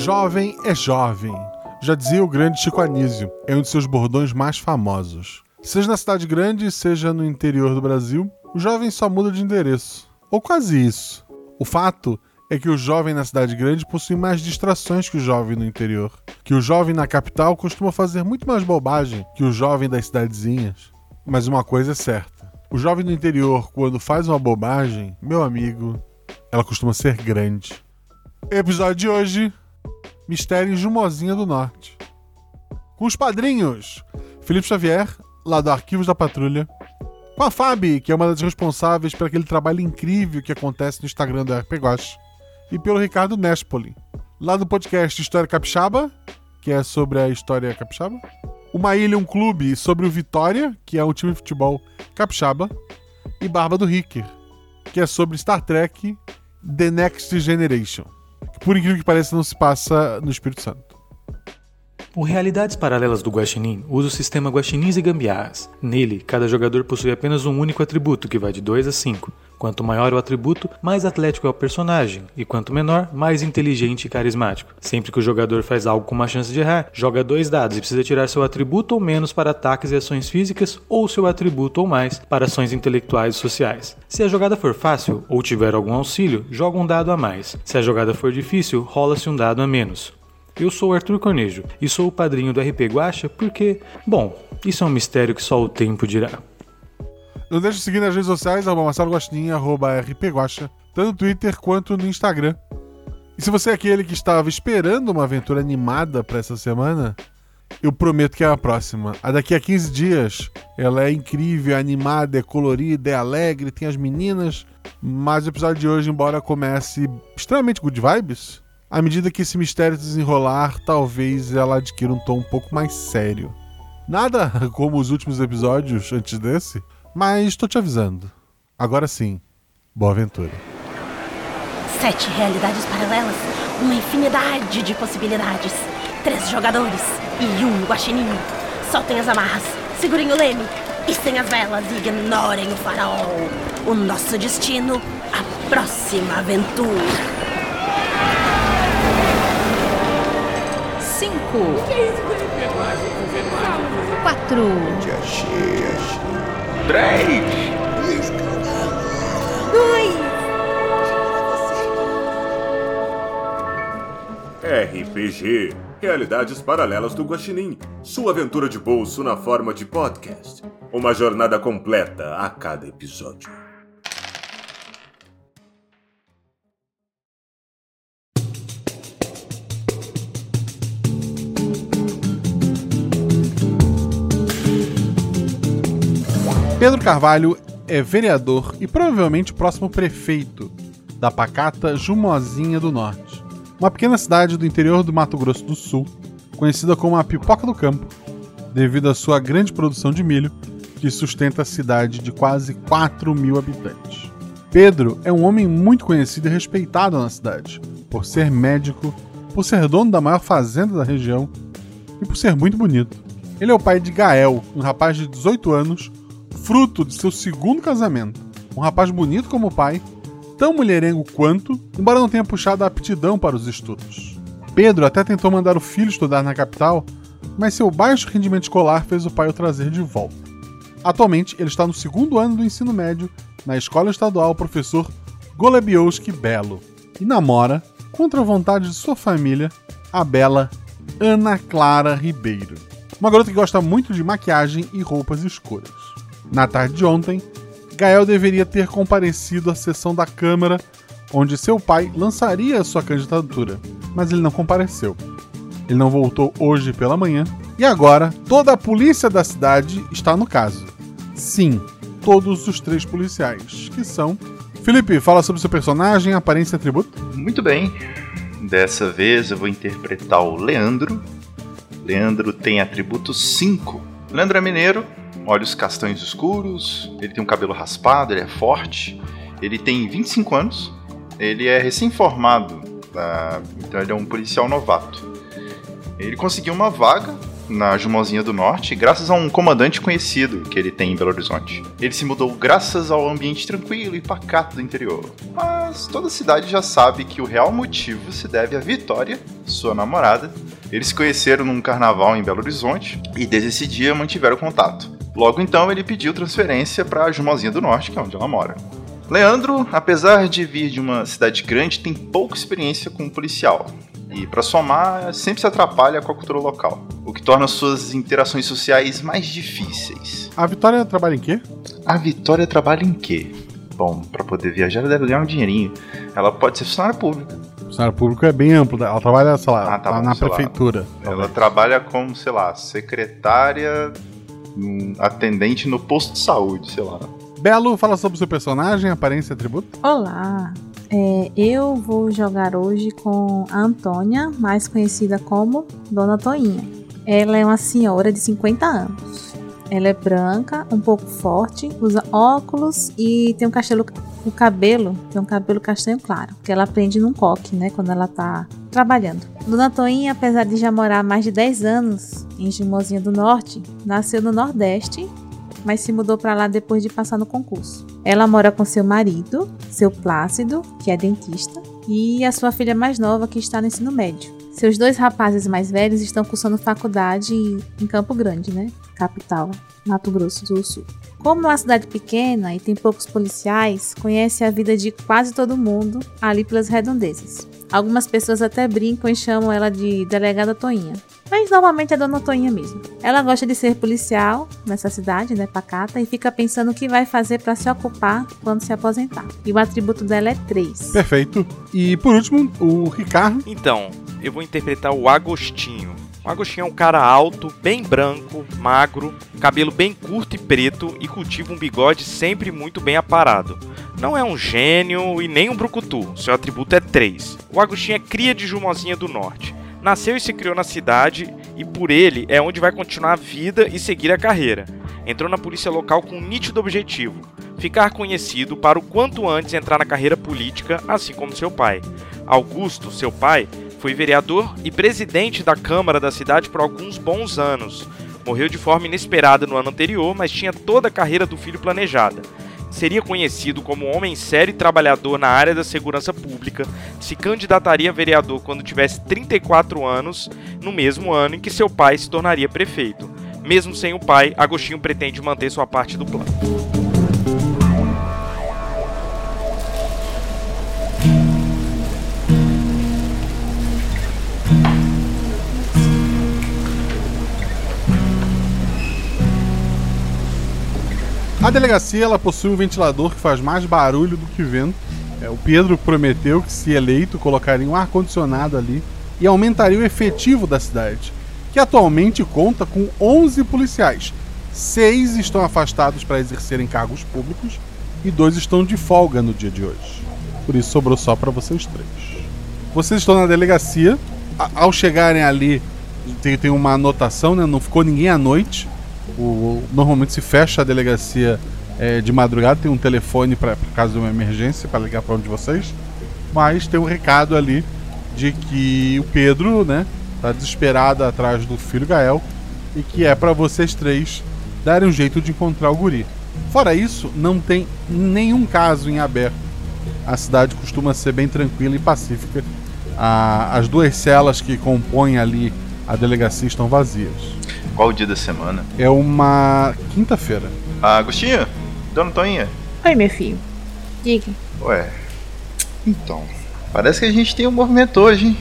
Jovem é jovem. Já dizia o grande Chico Anísio, é um de seus bordões mais famosos. Seja na cidade grande, seja no interior do Brasil, o jovem só muda de endereço. Ou quase isso. O fato é que o jovem na cidade grande possui mais distrações que o jovem no interior. Que o jovem na capital costuma fazer muito mais bobagem que o jovem das cidadezinhas. Mas uma coisa é certa: o jovem do interior, quando faz uma bobagem, meu amigo, ela costuma ser grande. Episódio de hoje: Mistério em Jumozinha do Norte. Com os padrinhos: Felipe Xavier, lá do Arquivos da Patrulha. Com a Fabi, que é uma das responsáveis por aquele trabalho incrível que acontece no Instagram do RP. E pelo Ricardo Nespoli, lá do podcast História Capixaba, que é sobre a história capixaba. Uma Ilha, um clube sobre o Vitória, que é um time de futebol capixaba. E Barba do Ricker, que é sobre Star Trek The Next Generation. Que, por incrível que pareça, não se passa no Espírito Santo. O Realidades Paralelas do Guaxinim usa o sistema Guaxinins e Gambiarras. Nele, cada jogador possui apenas um único atributo, que vai de 2 a 5. Quanto maior o atributo, mais atlético é o personagem, e quanto menor, mais inteligente e carismático. Sempre que o jogador faz algo com uma chance de errar, joga dois dados e precisa tirar seu atributo ou menos para ataques e ações físicas, ou seu atributo ou mais para ações intelectuais e sociais. Se a jogada for fácil ou tiver algum auxílio, joga um dado a mais. Se a jogada for difícil, rola-se um dado a menos. Eu sou Arthur Cornejo e sou o padrinho do RP Guacha porque, bom, isso é um mistério que só o tempo dirá. Não deixe de seguir nas redes sociais, arroba Marcelo Guaxinim, arroba rpguacha, tanto no Twitter quanto no Instagram. E se você é aquele que estava esperando uma aventura animada para essa semana, eu prometo que é a próxima. A daqui a 15 dias, ela é incrível, é animada, é colorida, é alegre, tem as meninas, mas o episódio de hoje, embora comece extremamente good vibes, à medida que esse mistério se desenrolar, talvez ela adquira um tom um pouco mais sério. Nada como os últimos episódios antes desse, mas estou te avisando. Agora sim, boa aventura. Sete realidades paralelas, uma infinidade de possibilidades. Três jogadores e um guaxinim. Soltem as amarras, segurem o leme, sem as velas e ignorem o farol. O nosso destino, a próxima aventura. Cinco. Quatro. Três. RPG Realidades Paralelas do Guaxinim. Sua aventura de bolso na forma de podcast. Uma jornada completa a cada episódio. Pedro Carvalho é vereador e provavelmente o próximo prefeito da pacata Jumozinha do Norte, uma pequena cidade do interior do Mato Grosso do Sul, conhecida como a Pipoca do Campo, devido à sua grande produção de milho, que sustenta a cidade de quase 4 mil habitantes. Pedro é um homem muito conhecido e respeitado na cidade, por ser médico, por ser dono da maior fazenda da região e por ser muito bonito. Ele é o pai de Gael, um rapaz de 18 anos, fruto de seu segundo casamento. Um rapaz bonito como o pai, tão mulherengo quanto, embora não tenha puxado a aptidão para os estudos. Pedro até tentou mandar o filho estudar na capital, mas seu baixo rendimento escolar fez o pai o trazer de volta. Atualmente, ele está no segundo ano do ensino médio na Escola Estadual Professor Golebiowski Belo e namora, contra a vontade de sua família, a bela Ana Clara Ribeiro. Uma garota que gosta muito de maquiagem e roupas escuras. Na tarde de ontem, Gael deveria ter comparecido à sessão da Câmara onde seu pai lançaria sua candidatura, mas ele não compareceu. Ele não voltou hoje pela manhã e agora toda a polícia da cidade está no caso. Sim, todos os três policiais, que são. Felipe, fala sobre seu personagem, aparência e atributo. Muito bem. Dessa vez eu vou interpretar o Leandro. Leandro tem atributo 5. Leandro é mineiro, olhos castanhos escuros, ele tem um cabelo raspado, ele é forte, ele tem 25 anos, ele é recém-formado, tá? então ele é um policial novato. Ele conseguiu uma vaga na Jumozinha do Norte graças a um comandante conhecido que ele tem em Belo Horizonte. Ele se mudou graças ao ambiente tranquilo e pacato do interior. Mas toda a cidade já sabe que o real motivo se deve à Vitória, sua namorada. Eles se conheceram num carnaval em Belo Horizonte e desde esse dia mantiveram contato. Logo então ele pediu transferência para a Jumozinha do Norte, que é onde ela mora. Leandro, apesar de vir de uma cidade grande, tem pouca experiência como policial. E para somar, sempre se atrapalha com a cultura local, o que torna suas interações sociais mais difíceis. A Vitória trabalha em quê? A Vitória trabalha em quê? Bom, para poder viajar ela deve ganhar um dinheirinho. Ela pode ser funcionária pública. Funcionário público é bem amplo. Ela trabalha, sei lá, Ah, tá lá bom, na sei lá. prefeitura. Ela trabalha como, sei lá, secretária, hum, atendente no posto de saúde, sei lá. Belo, fala sobre o seu personagem, aparência e atributo. Olá! É, eu vou jogar hoje com a Antônia, mais conhecida como Dona Toinha. Ela é uma senhora de 50 anos. Ela é branca, um pouco forte, usa óculos e tem um castelo, o cabelo, tem um cabelo castanho claro, que ela prende num coque, né, quando ela tá trabalhando. Dona Toinha, apesar de já morar há mais de 10 anos em Gimozinha do Norte, nasceu no Nordeste mas se mudou para lá depois de passar no concurso. Ela mora com seu marido, seu Plácido, que é dentista, e a sua filha mais nova, que está no ensino médio. Seus dois rapazes mais velhos estão cursando faculdade em Campo Grande, né? Capital, Mato Grosso do Sul. Como é uma cidade pequena e tem poucos policiais, conhece a vida de quase todo mundo ali pelas redondezas. Algumas pessoas até brincam e chamam ela de Delegada Toinha. Mas normalmente é Dona Toinha mesmo. Ela gosta de ser policial nessa cidade, né, pacata, e fica pensando o que vai fazer para se ocupar quando se aposentar. E o atributo dela é 3. Perfeito. E por último, o Ricardo. Então, eu vou interpretar o Agostinho. O Agostinho é um cara alto, bem branco, magro, cabelo bem curto e preto e cultiva um bigode sempre muito bem aparado. Não é um gênio e nem um brucutu, seu atributo é 3. O Agostinho é cria de Jumozinha do Norte. Nasceu e se criou na cidade e por ele é onde vai continuar a vida e seguir a carreira. Entrou na polícia local com um nítido objetivo: ficar conhecido para o quanto antes entrar na carreira política, assim como seu pai. Augusto, seu pai, foi vereador e presidente da Câmara da cidade por alguns bons anos. Morreu de forma inesperada no ano anterior, mas tinha toda a carreira do filho planejada. Seria conhecido como um homem sério e trabalhador na área da segurança pública, se candidataria a vereador quando tivesse 34 anos, no mesmo ano em que seu pai se tornaria prefeito. Mesmo sem o pai, Agostinho pretende manter sua parte do plano. A delegacia ela possui um ventilador que faz mais barulho do que vento. É, o Pedro prometeu que, se eleito, colocaria um ar-condicionado ali e aumentaria o efetivo da cidade, que atualmente conta com 11 policiais. Seis estão afastados para exercerem cargos públicos e dois estão de folga no dia de hoje. Por isso sobrou só para vocês três. Vocês estão na delegacia. A- ao chegarem ali, tem, tem uma anotação, né? Não ficou ninguém à noite. O- normalmente se fecha a delegacia é, de madrugada, tem um telefone para caso de uma emergência para ligar para um de vocês. Mas tem um recado ali de que o Pedro, né, tá desesperado atrás do filho Gael e que é para vocês três darem um jeito de encontrar o guri. Fora isso, não tem nenhum caso em aberto. A cidade costuma ser bem tranquila e pacífica. As duas celas que compõem ali a delegacia estão vazias. Qual o dia da semana? É uma quinta-feira. Ah, Agostinho? Dona Toinha? Oi, meu filho. Diga. Ué. Então. Parece que a gente tem um movimento hoje, hein?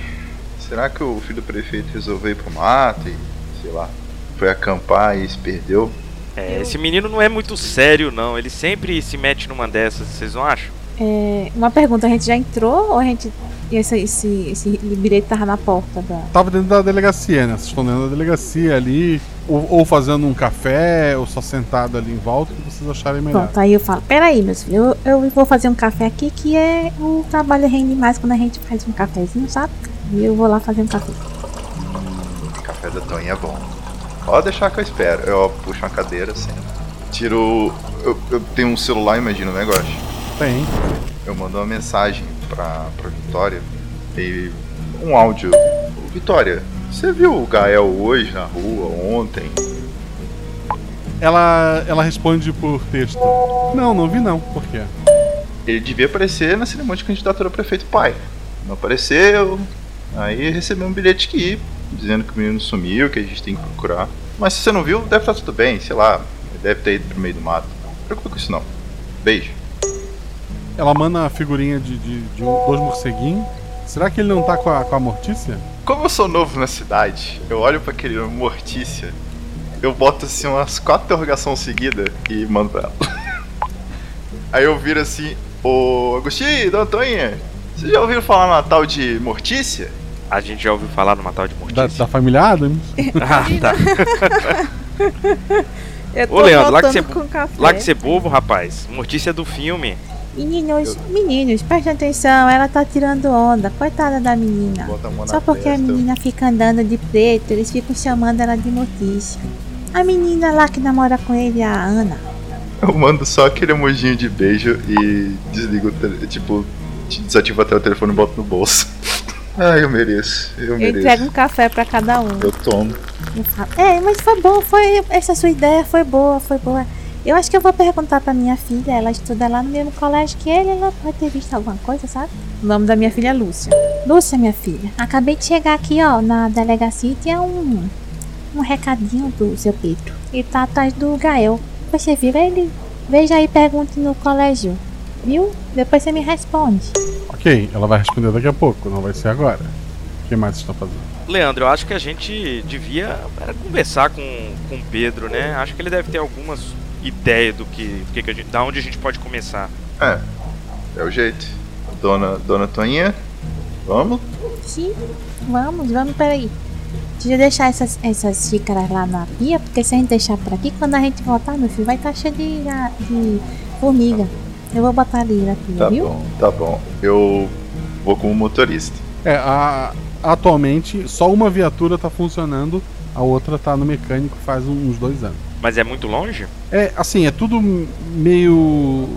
Será que o filho do prefeito resolveu ir pro mato e, sei lá, foi acampar e se perdeu? É, esse menino não é muito sério, não. Ele sempre se mete numa dessas, vocês não acham? É, uma pergunta, a gente já entrou ou a gente. Esse, esse, esse bilhete tava na porta da. Tava dentro da delegacia, né? Vocês estão dentro da delegacia ali, ou, ou fazendo um café, ou só sentado ali em volta, o que vocês acharem melhor. Pronto, aí eu falo, peraí, meus filhos, eu, eu vou fazer um café aqui que é o trabalho rende mais quando a gente faz um cafezinho, sabe? E eu vou lá fazer um café. Café da Toinha é bom. Pode deixar que eu espero. Eu puxo uma cadeira assim. Tiro. Eu, eu tenho um celular, imagina o negócio. Tem. Eu mando uma mensagem pra, pra Vitória e um áudio. Vitória, Você viu o Gael hoje na rua, ontem? Ela, ela responde por texto. Não, não vi não. Por quê? Ele devia aparecer na cerimônia de candidatura a prefeito pai. Não apareceu. Aí recebeu um bilhete aqui, dizendo que o menino sumiu, que a gente tem que procurar. Mas se você não viu, deve estar tudo bem, sei lá. Deve ter ido pro meio do mato. Não se preocupa com isso não. Beijo. Ela manda a figurinha de, de, de um- dois morceguinhos. Será que ele não tá com a, com a Mortícia? Como eu sou novo na cidade, eu olho pra aquele nome Mortícia, eu boto assim umas quatro interrogações seguidas e mando pra ela. Aí eu viro assim, ô Agostinho, Dona Toinha, vocês já ouviram falar na tal de Mortícia? A gente já ouviu falar numa tal de Da, mortícia. da família Adams? Ah, tá. Eu Ô, Leandro, lá que você-. Lá que você é bobo, rapaz. Mortícia do filme. Meninos, meninos, prestem atenção, ela tá tirando onda. Coitada da menina. Só porque a menina fica andando de preto, eles ficam chamando ela de Mortícia. A menina lá que namora com ele, a Ana. Eu mando só aquele emojinho de beijo e desligo tipo, desativo até o telefone e boto no bolso. Ai, eu mereço, eu Eu mereço. entrego um café pra cada um. Eu tomo. Eu falo, é, mas foi bom, foi. Essa sua ideia foi boa, foi boa. Eu acho que eu vou perguntar pra minha filha, ela estuda lá no mesmo colégio que ele, ela pode ter visto alguma coisa, sabe? O nome da minha filha é Lúcia. Lúcia, minha filha, acabei de chegar aqui, ó, na delegacia e tinha um, um recadinho do seu Pedro. Ele tá atrás do Gael. Você viu ele? Veja aí, pergunte no colégio. Viu? Depois você me responde. Ok, ela vai responder daqui a pouco, não vai ser agora. O que mais vocês estão fazendo? Leandro, eu acho que a gente devia era, conversar com, com o Pedro, né? Acho que ele deve ter algumas ideias do que, do que, que a gente, da onde a gente pode começar. É, é o jeito. Dona, Dona Toinha, vamos? Sim, vamos, vamos, peraí. Deixa eu deixar essas, essas xícaras lá na pia, porque se a gente deixar por aqui, quando a gente voltar, meu filho, vai estar cheio de, de formiga. Eu vou botar ali na pia, Tá viu? bom, tá bom. Eu vou como motorista. É, a- atualmente só uma viatura tá funcionando, a outra tá no mecânico faz uns dois anos. Mas é muito longe? É, assim, é tudo meio.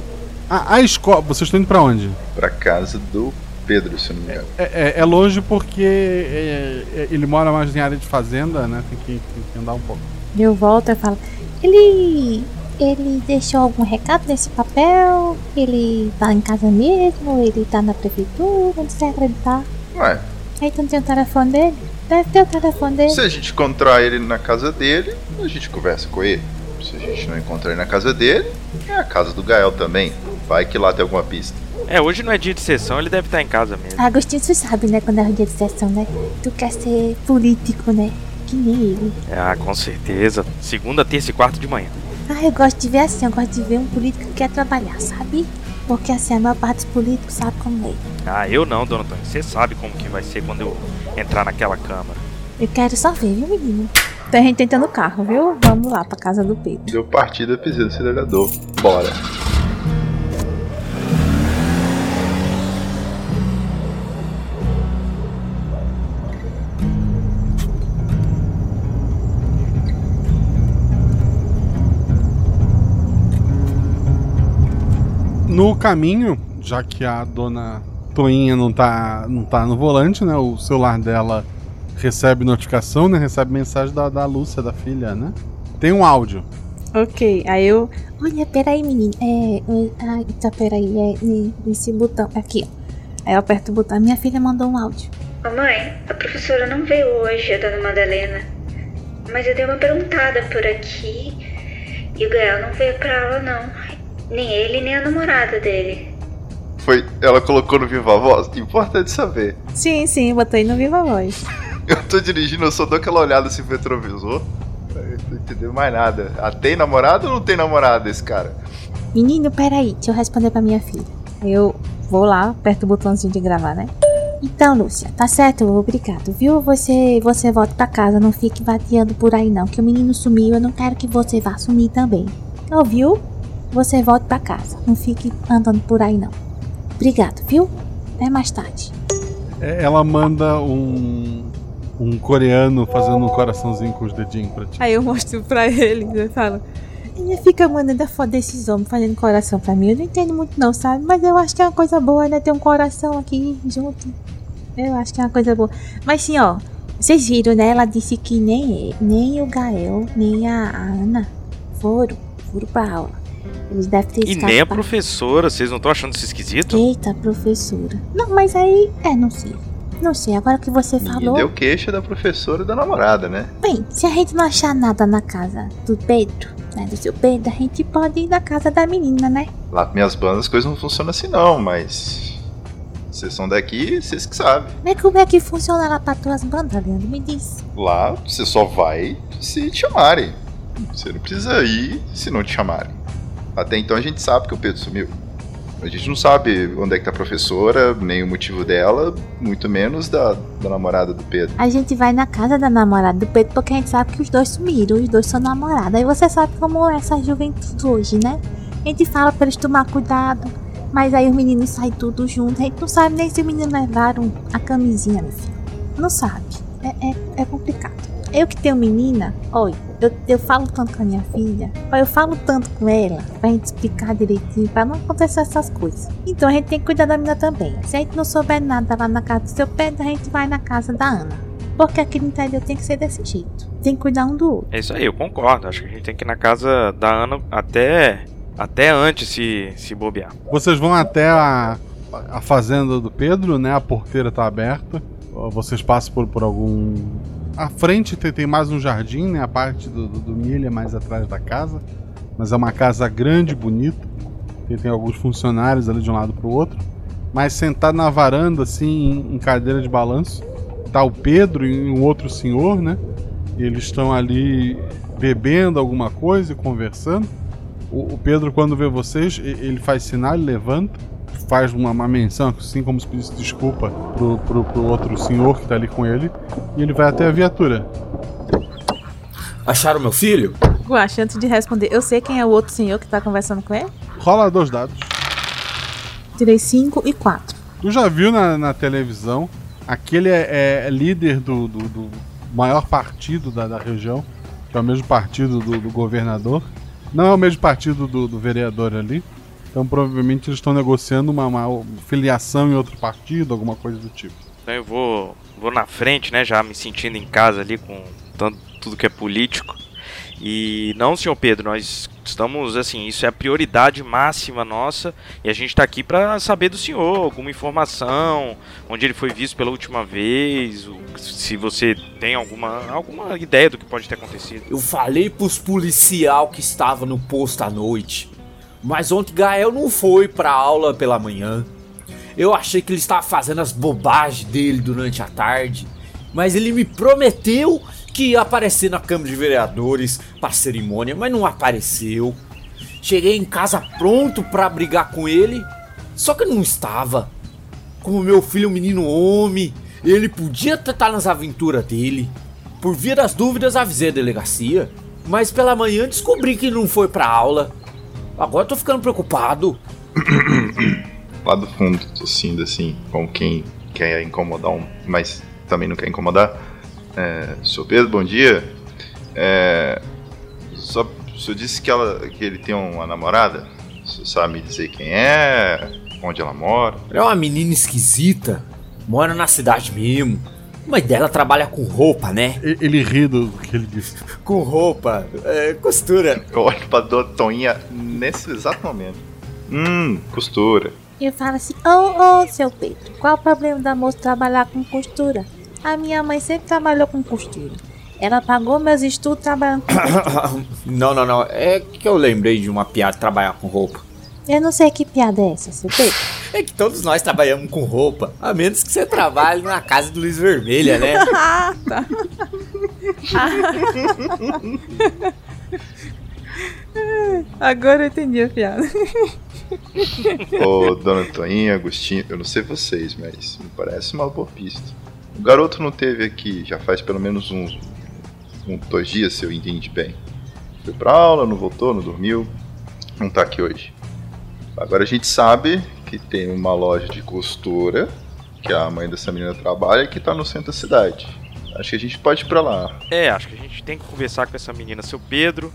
A, a escola. Vocês estão indo pra onde? Pra casa do Pedro, se eu não me engano. É, é- é longe porque é, é, ele mora mais em área de fazenda, né? Tem que, tem que andar um pouco. Eu volto e falo, ele. Ele deixou algum recado nesse papel? Ele tá em casa mesmo? Ele tá na prefeitura? Onde você acreditar? Ué, Aí tu não tem o telefone dele? Deve ter o telefone dele. se a gente encontrar ele na casa dele, a gente conversa com ele. Se a gente não encontrar ele na casa dele, é a casa do Gael também. Vai que lá tem alguma pista. É, hoje não é dia de sessão, ele deve estar em casa mesmo. Agostinho, você sabe, né? Quando é o dia de sessão, né? Tu quer ser político, né? Que nem ele. Ah, com certeza. Segunda, terça e quarta de manhã. Ah, eu gosto de ver assim, eu gosto de ver um político que quer trabalhar, sabe? Porque assim, a maior parte dos políticos sabe como é. Ah, eu não, dona Antônia. Você sabe como que vai ser quando eu entrar naquela câmara. Eu quero só ver, viu, menino? Então a gente entra no carro, viu? Vamos lá pra casa do Pedro. Deu partida, pisei no acelerador. Bora. No caminho, já que a dona Toinha não tá, não tá no volante, né? O celular dela recebe notificação, né? Recebe mensagem da, da Lúcia, da filha, né? Tem um áudio. Ok, aí eu. Olha, peraí, menino. É. é ai, tá, peraí. É, é, esse botão. Aqui, ó. Aí eu aperto o botão. Minha filha mandou um áudio. Mamãe, a professora não veio hoje, a dona Madalena. Mas eu dei uma perguntada por aqui e o Gael não veio pra aula, não. Nem ele, nem a namorada dele. Foi, ela colocou no Viva Voz? Importante saber. Sim, sim, botei no Viva Voz. Eu tô dirigindo, eu só dou aquela olhada assim pro retrovisor. Eu não entendeu mais nada. Ah, tem namorado ou não tem namorada esse cara? Menino, peraí, deixa eu responder pra minha filha. Aí eu vou lá, aperto o botãozinho de gravar, né? Então, Lúcia, tá certo, obrigado, viu? Você, você volta pra casa, não fique vateando por aí não, que o menino sumiu, eu não quero que você vá sumir também. Ouviu? Você volta pra casa, não fique andando por aí não. Obrigado, viu? Até mais tarde. É, Ela manda um, um coreano fazendo um coraçãozinho com os dedinhos pra ti. Aí eu mostro pra ele e eu falo. Ele fica mandando a foto desses homens fazendo coração pra mim. Eu não entendo muito não, sabe? Mas eu acho que é uma coisa boa, né? Ter um coração aqui junto. Eu acho que é uma coisa boa. Mas sim, ó. Vocês viram, né? Ela disse que nem, nem o Gael, nem a Ana foram, foram pra aula. Eles devem ter E nem a professora, vocês não estão achando isso esquisito? Eita, professora. Não, mas aí. É, não sei. Não sei, agora que você falou. deu queixa da professora e da namorada, né? Bem, se a gente não achar nada na casa do Pedro, né? Do seu Pedro, a gente pode ir na casa da menina, né? Lá com minhas bandas as coisas não funcionam assim não, mas. Vocês são daqui, vocês que sabem. Mas como é que funciona lá pra tuas bandas, Leandro? Me diz. Lá você só vai se te chamarem. Você não precisa ir se não te chamarem. Até então a gente sabe que o Pedro sumiu. A gente não sabe onde é que tá a professora, nem o motivo dela, muito menos da, da namorada do Pedro. A gente vai na casa da namorada do Pedro porque a gente sabe que os dois sumiram, os dois são namorados. Aí você sabe como é essa juventude hoje, né? A gente fala pra eles tomar cuidado, mas aí os meninos saem tudo junto. A gente não sabe nem se os meninos levaram a camisinha, meu filho. Não sabe. É, é, é complicado. Eu que tenho menina, olha, eu, eu falo tanto com a minha filha, eu falo tanto com ela, pra gente explicar direitinho, pra não acontecer essas coisas. Então a gente tem que cuidar da menina também. Se a gente não souber nada lá na casa do seu Pedro, a gente vai na casa da Ana. Porque aqui no interior tem que ser desse jeito. Tem que cuidar um do outro. É isso aí, eu concordo. Acho que a gente tem que ir na casa da Ana até, até antes se, se bobear. Vocês vão até a, a fazenda do Pedro, né? A porteira tá aberta. Vocês passam por, por algum. À frente tem, tem mais um jardim, né? A parte do, do, do milho é mais atrás da casa. Mas é uma casa grande, bonita. Tem, tem alguns funcionários ali de um lado pro outro. Mas sentado na varanda, assim, em, em cadeira de balanço, tá o Pedro e um outro senhor, né? E eles estão ali bebendo alguma coisa e conversando. O, o Pedro, quando vê vocês, ele faz sinal, ele levanta, faz uma, uma menção, assim como se pedisse desculpa pro, pro, pro outro senhor que tá ali com ele, e ele vai até a viatura. Acharam meu filho? Guaxa, antes de responder, eu sei quem é o outro senhor que tá conversando com ele? Rola dois dados. Tirei 5 e 4. Tu já viu na, na televisão, aquele é, é líder do, do, do maior partido da, da região, que é o mesmo partido do, do governador. Não é o mesmo partido do, do vereador ali. Então provavelmente eles estão negociando uma, uma filiação em outro partido, alguma coisa do tipo. Então eu vou, vou na frente, né? Já me sentindo em casa ali com tanto, tudo que é político. E não, senhor Pedro, nós estamos assim, isso é a prioridade máxima nossa e a gente está aqui para saber do senhor alguma informação, onde ele foi visto pela última vez, se você tem alguma alguma ideia do que pode ter acontecido. Eu falei pros policial que estava no posto à noite. Mas ontem Gael não foi pra aula pela manhã. Eu achei que ele estava fazendo as bobagens dele durante a tarde. Mas ele me prometeu que ia aparecer na Câmara de Vereadores pra cerimônia, mas não apareceu. Cheguei em casa pronto pra brigar com ele, só que não estava. Como meu filho é um menino homem, ele podia estar nas aventuras dele. Por via das dúvidas, avisei a delegacia. Mas pela manhã descobri que não foi pra aula. Agora tô ficando preocupado. Lá do fundo, tossindo assim, com quem quer incomodar um, mas também não quer incomodar. É, Sr. Pedro, bom dia. É, só, o senhor disse que, ela, que ele tem uma namorada? Senhor sabe me dizer quem é? Onde ela mora? Ela é uma menina esquisita. Mora na cidade mesmo. Mas dela trabalha com roupa, né? Ele ri do que ele disse. Com roupa, é, costura. Eu olho pra Dona Toinha nesse exato momento. Hum, costura. Eu falo assim: Ô, ô, seu Pedro, qual o problema da moça trabalhar com costura? A minha mãe sempre trabalhou com costura. Ela pagou meus estudos trabalhando com não, não, não. É que eu lembrei de uma piada trabalhar com roupa. Eu não sei que piada é essa, seu Pedro. É que todos nós trabalhamos com roupa. A menos que você trabalhe na casa do Luiz Vermelha, né? ah, tá. Agora eu entendi a piada. Ô, Dona Toinha, Agostinho, eu não sei vocês, mas me parece uma boa pista. O garoto não teve aqui já faz pelo menos uns um, dois dias, se eu entendi bem. Foi pra aula, não voltou, não dormiu, não tá aqui hoje. Agora a gente sabe que tem uma loja de costura que a mãe dessa menina trabalha que tá no centro da cidade. Acho que a gente pode ir pra lá. É, acho que a gente tem que conversar com essa menina, seu Pedro.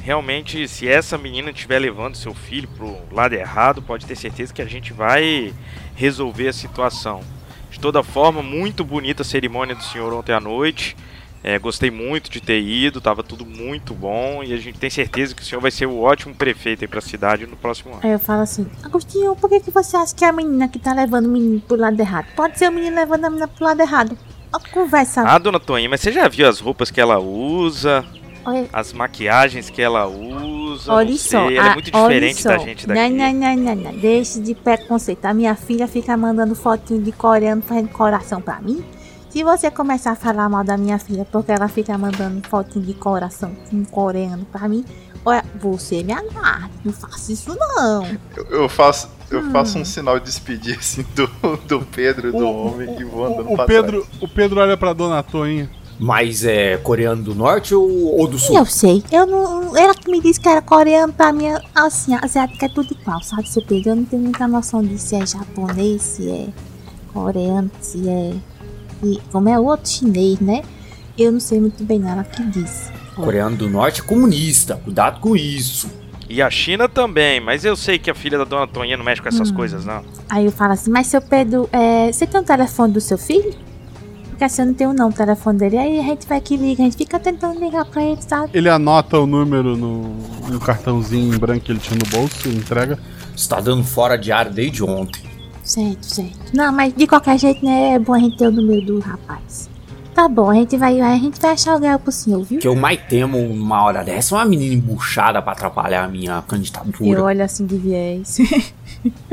Realmente, se essa menina estiver levando seu filho pro lado errado, pode ter certeza que a gente vai resolver a situação. De toda forma, muito bonita a cerimônia do senhor ontem à noite. É, gostei muito de ter ido, tava tudo muito bom e a gente tem certeza que o senhor vai ser o ótimo prefeito aí pra cidade no próximo ano. Aí eu falo assim, Agostinho, por que, que você acha que é a menina que tá levando o menino pro lado errado? Pode ser o menino levando a menina pro lado errado. Ó, conversa. Ah, dona Toinha, mas você já viu as roupas que ela usa, Olha, as maquiagens que ela usa? olha só. sei, ela é ah, muito diferente da gente daqui. Não, não, não, não, não. Deixe de preconceito. A minha filha fica mandando fotinho de coreano fazendo coração pra mim. Se você começar a falar mal da minha filha porque ela fica mandando fotinho de coração em coreano pra mim, olha, você me aguarde. Não faça isso não. Eu, eu faço, eu Hum. faço um sinal de despedir assim do, do Pedro, do homem que voa andando o, pra Pedro, o Pedro olha pra dona Toinha. Mas é coreano do norte ou, ou do sul? Eu sei. Eu não. Ela que me disse que era coreano pra mim, assim, asiática é tudo igual, sabe, seu Pedro? Eu não tenho muita noção de se é japonês, se é coreano, se é. E como é o outro chinês, né? Eu não sei muito bem nada que disse. Coreano do norte é comunista, cuidado com isso. E a China também, mas eu sei que a filha da dona Toinha não mexe com essas Hum. coisas, não. Aí eu falo assim, mas seu Pedro, é, você tem o telefone do seu filho? Porque assim, eu não tenho não o telefone dele. Aí a gente vai que liga, a gente fica tentando ligar pra ele, sabe? Ele anota o número no, no cartãozinho em branco que ele tinha no bolso e entrega. Você tá dando fora diário desde ontem. Certo, certo. Não, mas de qualquer jeito, né? É bom a gente ter o número do rapaz. Tá bom, a gente vai, a gente vai achar o Gael pro senhor, viu? Que eu mais temo numa hora dessa é uma menina embuchada pra atrapalhar a minha candidatura. Eu olho assim de viés.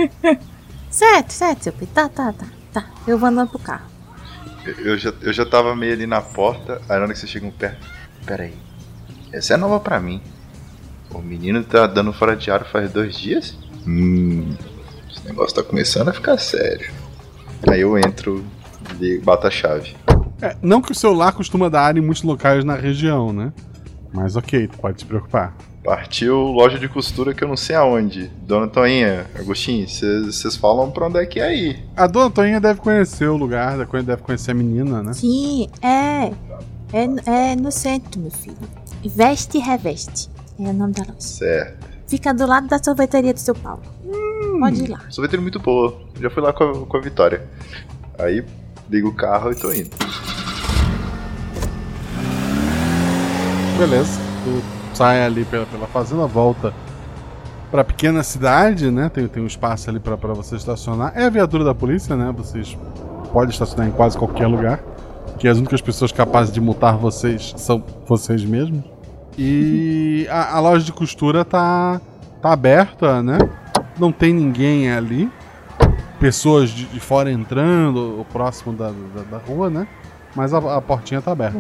certo, certo, seu Pedro. Tá, tá, tá. Tá, eu vou andando pro carro. Eu já, eu já tava meio ali na porta, aí na hora que vocês chegam perto. Pera aí. Essa é nova pra mim. O menino tá dando fora de ar faz dois dias? Hum. Esse negócio tá começando a ficar sério. Aí eu entro e bato a chave. É, não que o celular costuma dar em muitos locais na região, né? Mas ok, tu pode te preocupar. Partiu loja de costura que eu não sei aonde. Dona Toinha, Agostinho, vocês falam pra onde é que é aí? A dona Toinha deve conhecer o lugar, deve conhecer a menina, né? Sim, é. É, é no centro, meu filho. Veste e reveste. É o nome da loja. Certo. Fica do lado da sorveteria do seu Paulo. Pode ir lá. Sorveteria muito boa. Já fui lá com a, com a Vitória. Aí ligo o carro e tô indo. Beleza. Tu sai ali pela, pela fazenda, volta pra pequena cidade, né? Tem, tem um espaço ali pra, pra você estacionar. É a viatura da polícia, né? Vocês podem estacionar em quase qualquer lugar. Que as únicas pessoas capazes de multar vocês são vocês mesmos. E a, a loja de costura tá, tá aberta, né? Não tem ninguém ali. Pessoas de, de fora entrando, ou próximo da, da, da rua, né? Mas a, a portinha tá aberta.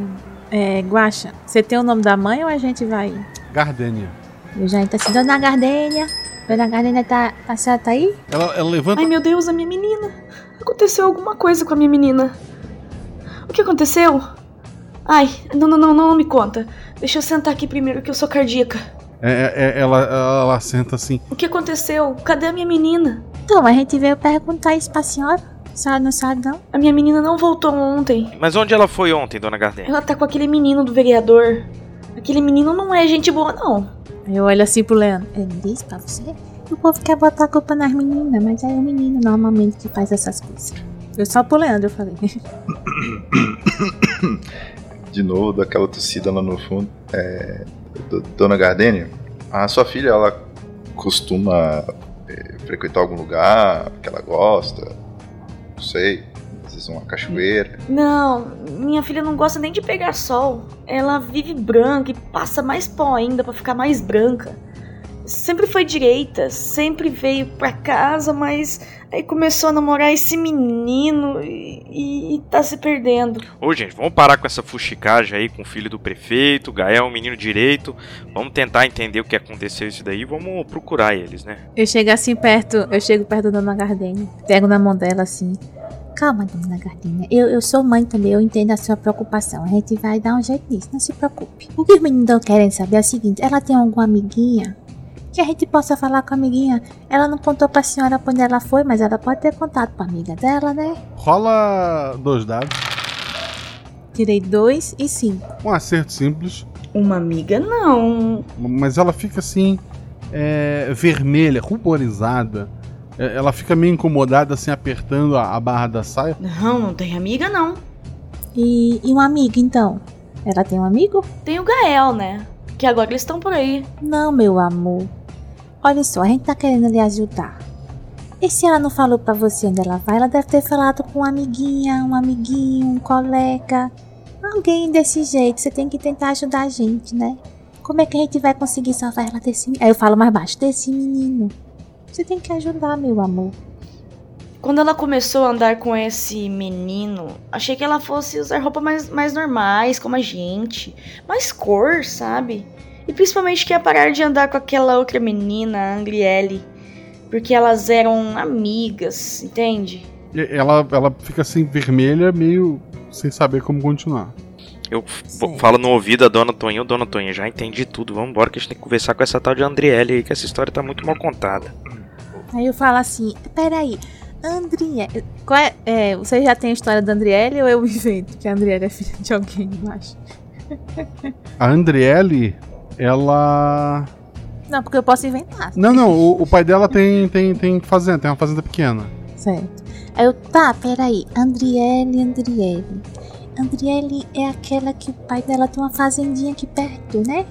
É, Guaxa, você tem o nome da mãe ou a gente vai? Gardênia. Eu já entro assim, Dona Gardênia. Dona Gardênia tá, a senhora tá aí? Ela, ela levanta. Ai meu Deus, a minha menina. Aconteceu alguma coisa com a minha menina. O que aconteceu? Ai, não, não, não, não me conta. Deixa eu sentar aqui primeiro que eu sou cardíaca. É, é, ela, ela, ela senta assim. O que aconteceu? Cadê a minha menina? Então, a gente veio perguntar isso pra senhora. A senhora não sabe, não? A minha menina não voltou ontem. Mas onde ela foi ontem, dona Gardenia? Ela tá com aquele menino do vereador. Aquele menino não é gente boa, não. Eu olho assim pro Leandro. Eu não disse pra você? O povo quer botar a culpa nas meninas, mas é o menino normalmente que faz essas coisas. Eu só pro Leandro, eu falei. De novo, daquela tossida lá no fundo. É, do- Dona Gardênia, a sua filha, ela costuma é, frequentar algum lugar que ela gosta? Não sei. Às vezes uma cachoeira. Não, minha filha não gosta nem de pegar sol. Ela vive branca e passa mais pó ainda pra ficar mais branca. Sempre foi direita, sempre veio pra casa, mas aí começou a namorar esse menino e, e- e tá se perdendo. Ô, gente, vamos parar com essa fuxicagem aí com o filho do prefeito, Gael, um menino direito. Vamos tentar entender o que aconteceu isso daí. Vamos procurar eles, né? Eu chego assim perto, eu chego perto da Dona Gardênia. Pego na mão dela assim. Calma, Dona Gardênia. Eu, eu sou mãe também, eu entendo a sua preocupação. A gente vai dar um jeito nisso, não se preocupe. O que os meninos não querem saber é o seguinte: ela tem alguma amiguinha? Que a gente possa falar com a amiguinha. Ela não contou pra senhora pra onde ela foi, mas ela pode ter contado pra amiga dela, né? Rola dois dados. Tirei dois e cinco. Um acerto simples. Uma amiga, não. Mas ela fica assim, é, vermelha, ruborizada. É, Ela fica meio incomodada, assim, apertando a, a barra da saia. Não, não tem amiga não. E, e um amigo, então? Ela tem um amigo? Tem o Gael, né? Que agora eles estão por aí. Não, meu amor. Olha só, a gente tá querendo lhe ajudar. E se ela não falou pra você onde ela vai, ela deve ter falado com uma amiguinha, um amiguinho, um colega. Alguém desse jeito. Você tem que tentar ajudar a gente, né? Como é que a gente vai conseguir salvar ela desse Aí eu falo mais baixo, desse menino. Você tem que ajudar, meu amor. Quando ela começou a andar com esse menino, achei que ela fosse usar roupas mais, mais normais, como a gente. Mais cor, sabe? E principalmente que ia parar de andar com aquela outra menina, a Angriele. Porque elas eram amigas, entende? Ela, ela fica assim, vermelha, meio sem saber como continuar. Eu f- falo no ouvido da dona Toninha, "Ô, dona Toninha, já entendi tudo, vamos embora que a gente tem que conversar com essa tal de Andriele aí, que essa história tá muito mal contada. Aí eu falo assim, peraí, Andriele. Qual é, é, você já tem a história da Andriele ou eu invento que a Andriele é filha de alguém, eu acho? A Andriele, ela. Não, porque eu posso inventar. Não, não, o, o pai dela tem, tem, tem fazenda, tem uma fazenda pequena. Certo. Aí eu, tá, peraí. Andriele, Andriele. Andriele é aquela que o pai dela tem uma fazendinha aqui perto, né?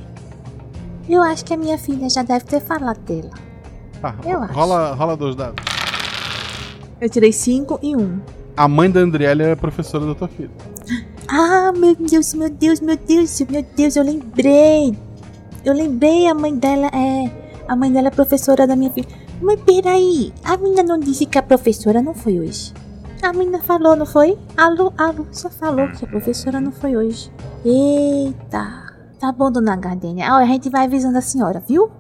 Eu acho que a minha filha já deve ter falado dela. Tá, Eu acho. rola, rola dois dados. Eu tirei cinco e um. A mãe da Andriele é professora da tua filha. Ah, meu Deus, meu Deus, meu Deus, meu Deus, eu lembrei. Eu lembrei, a mãe dela é. A mãe dela é professora da minha filha. Mas peraí, a menina não disse que a professora não foi hoje. A menina falou, não foi? A Lu, a Lu só falou que a professora não foi hoje. Eita. Tá bom, dona Gardênia. Ah, a gente vai avisando a senhora, viu?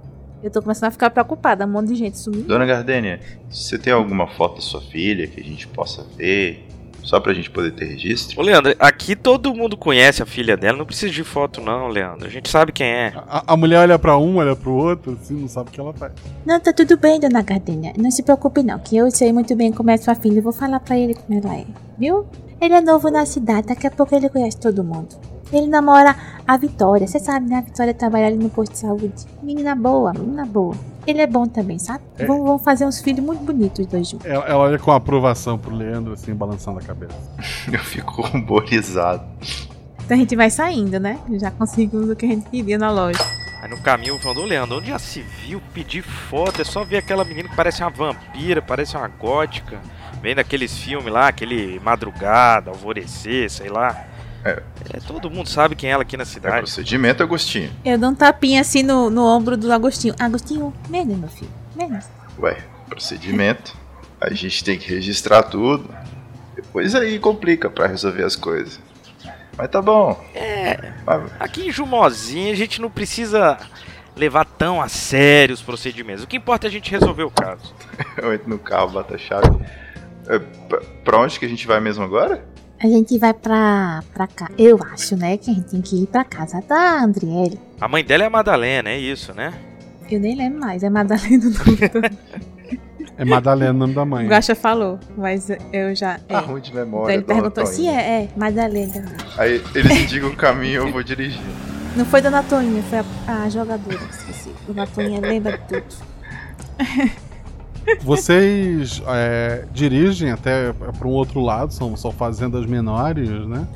Eu tô começando a ficar preocupada, um monte de gente sumindo. Dona Gardênia, você tem alguma foto da sua filha que a gente possa ver? Só pra gente poder ter registro? Ô, Leandro, aqui todo mundo conhece a filha dela, não precisa de foto não, Leandro. A gente sabe quem é. A, a mulher olha pra um, olha pro outro, assim, não sabe o que ela faz. Não, tá tudo bem, dona Gardênia. Não se preocupe não, que eu sei muito bem como é sua filha. Eu vou falar pra ele como ela é, viu? Ele é novo na cidade, daqui a pouco ele conhece todo mundo. Ele namora a Vitória, você sabe, né? A Vitória trabalha ali no posto de saúde. Menina boa, menina boa. Ele é bom também, sabe? É. Vão, vão fazer uns filhos muito bonitos os dois juntos. Ela, ela olha com aprovação pro Leandro, assim, balançando a cabeça. Eu fico ruborizado. Então a gente vai saindo, né? Já conseguimos o que a gente queria na loja. Aí no caminho falando, Leandro, onde já se viu pedir foto? É só ver aquela menina que parece uma vampira, parece uma gótica. Vem daqueles filmes lá, aquele Madrugada, Alvorecer, sei lá. É. É, todo mundo sabe quem é ela aqui na É cidade. procedimento, Agostinho. Eu dou um tapinha assim no, no ombro do Agostinho. Agostinho, menos, meu filho. Menos. Ué, procedimento. A gente tem que registrar tudo. Depois aí complica pra resolver as coisas. Mas tá bom. É, Mas- aqui em Jumozinha a gente não precisa levar tão a sério os procedimentos. O que importa é a gente resolver o caso. Eu entro no carro, bato a chave. É, pra onde que a gente vai mesmo agora? A gente vai pra, pra cá. Eu acho, né, que a gente tem que ir pra casa da Andriele. A mãe dela é a Madalena, é isso, né? Eu nem lembro mais, é Madalena do É Madalena o nome da mãe. O Gacha falou, mas eu já. Tá É. ruim de Então memória. ele dona perguntou se é, é, Madalena. Aí eles indicam o caminho eu vou dirigir. Não foi Dona Toinha, foi a, a jogadora, esqueci. Dona Toinha lembra de tudo. Vocês é, dirigem até para um outro lado, são, são fazendas menores, né?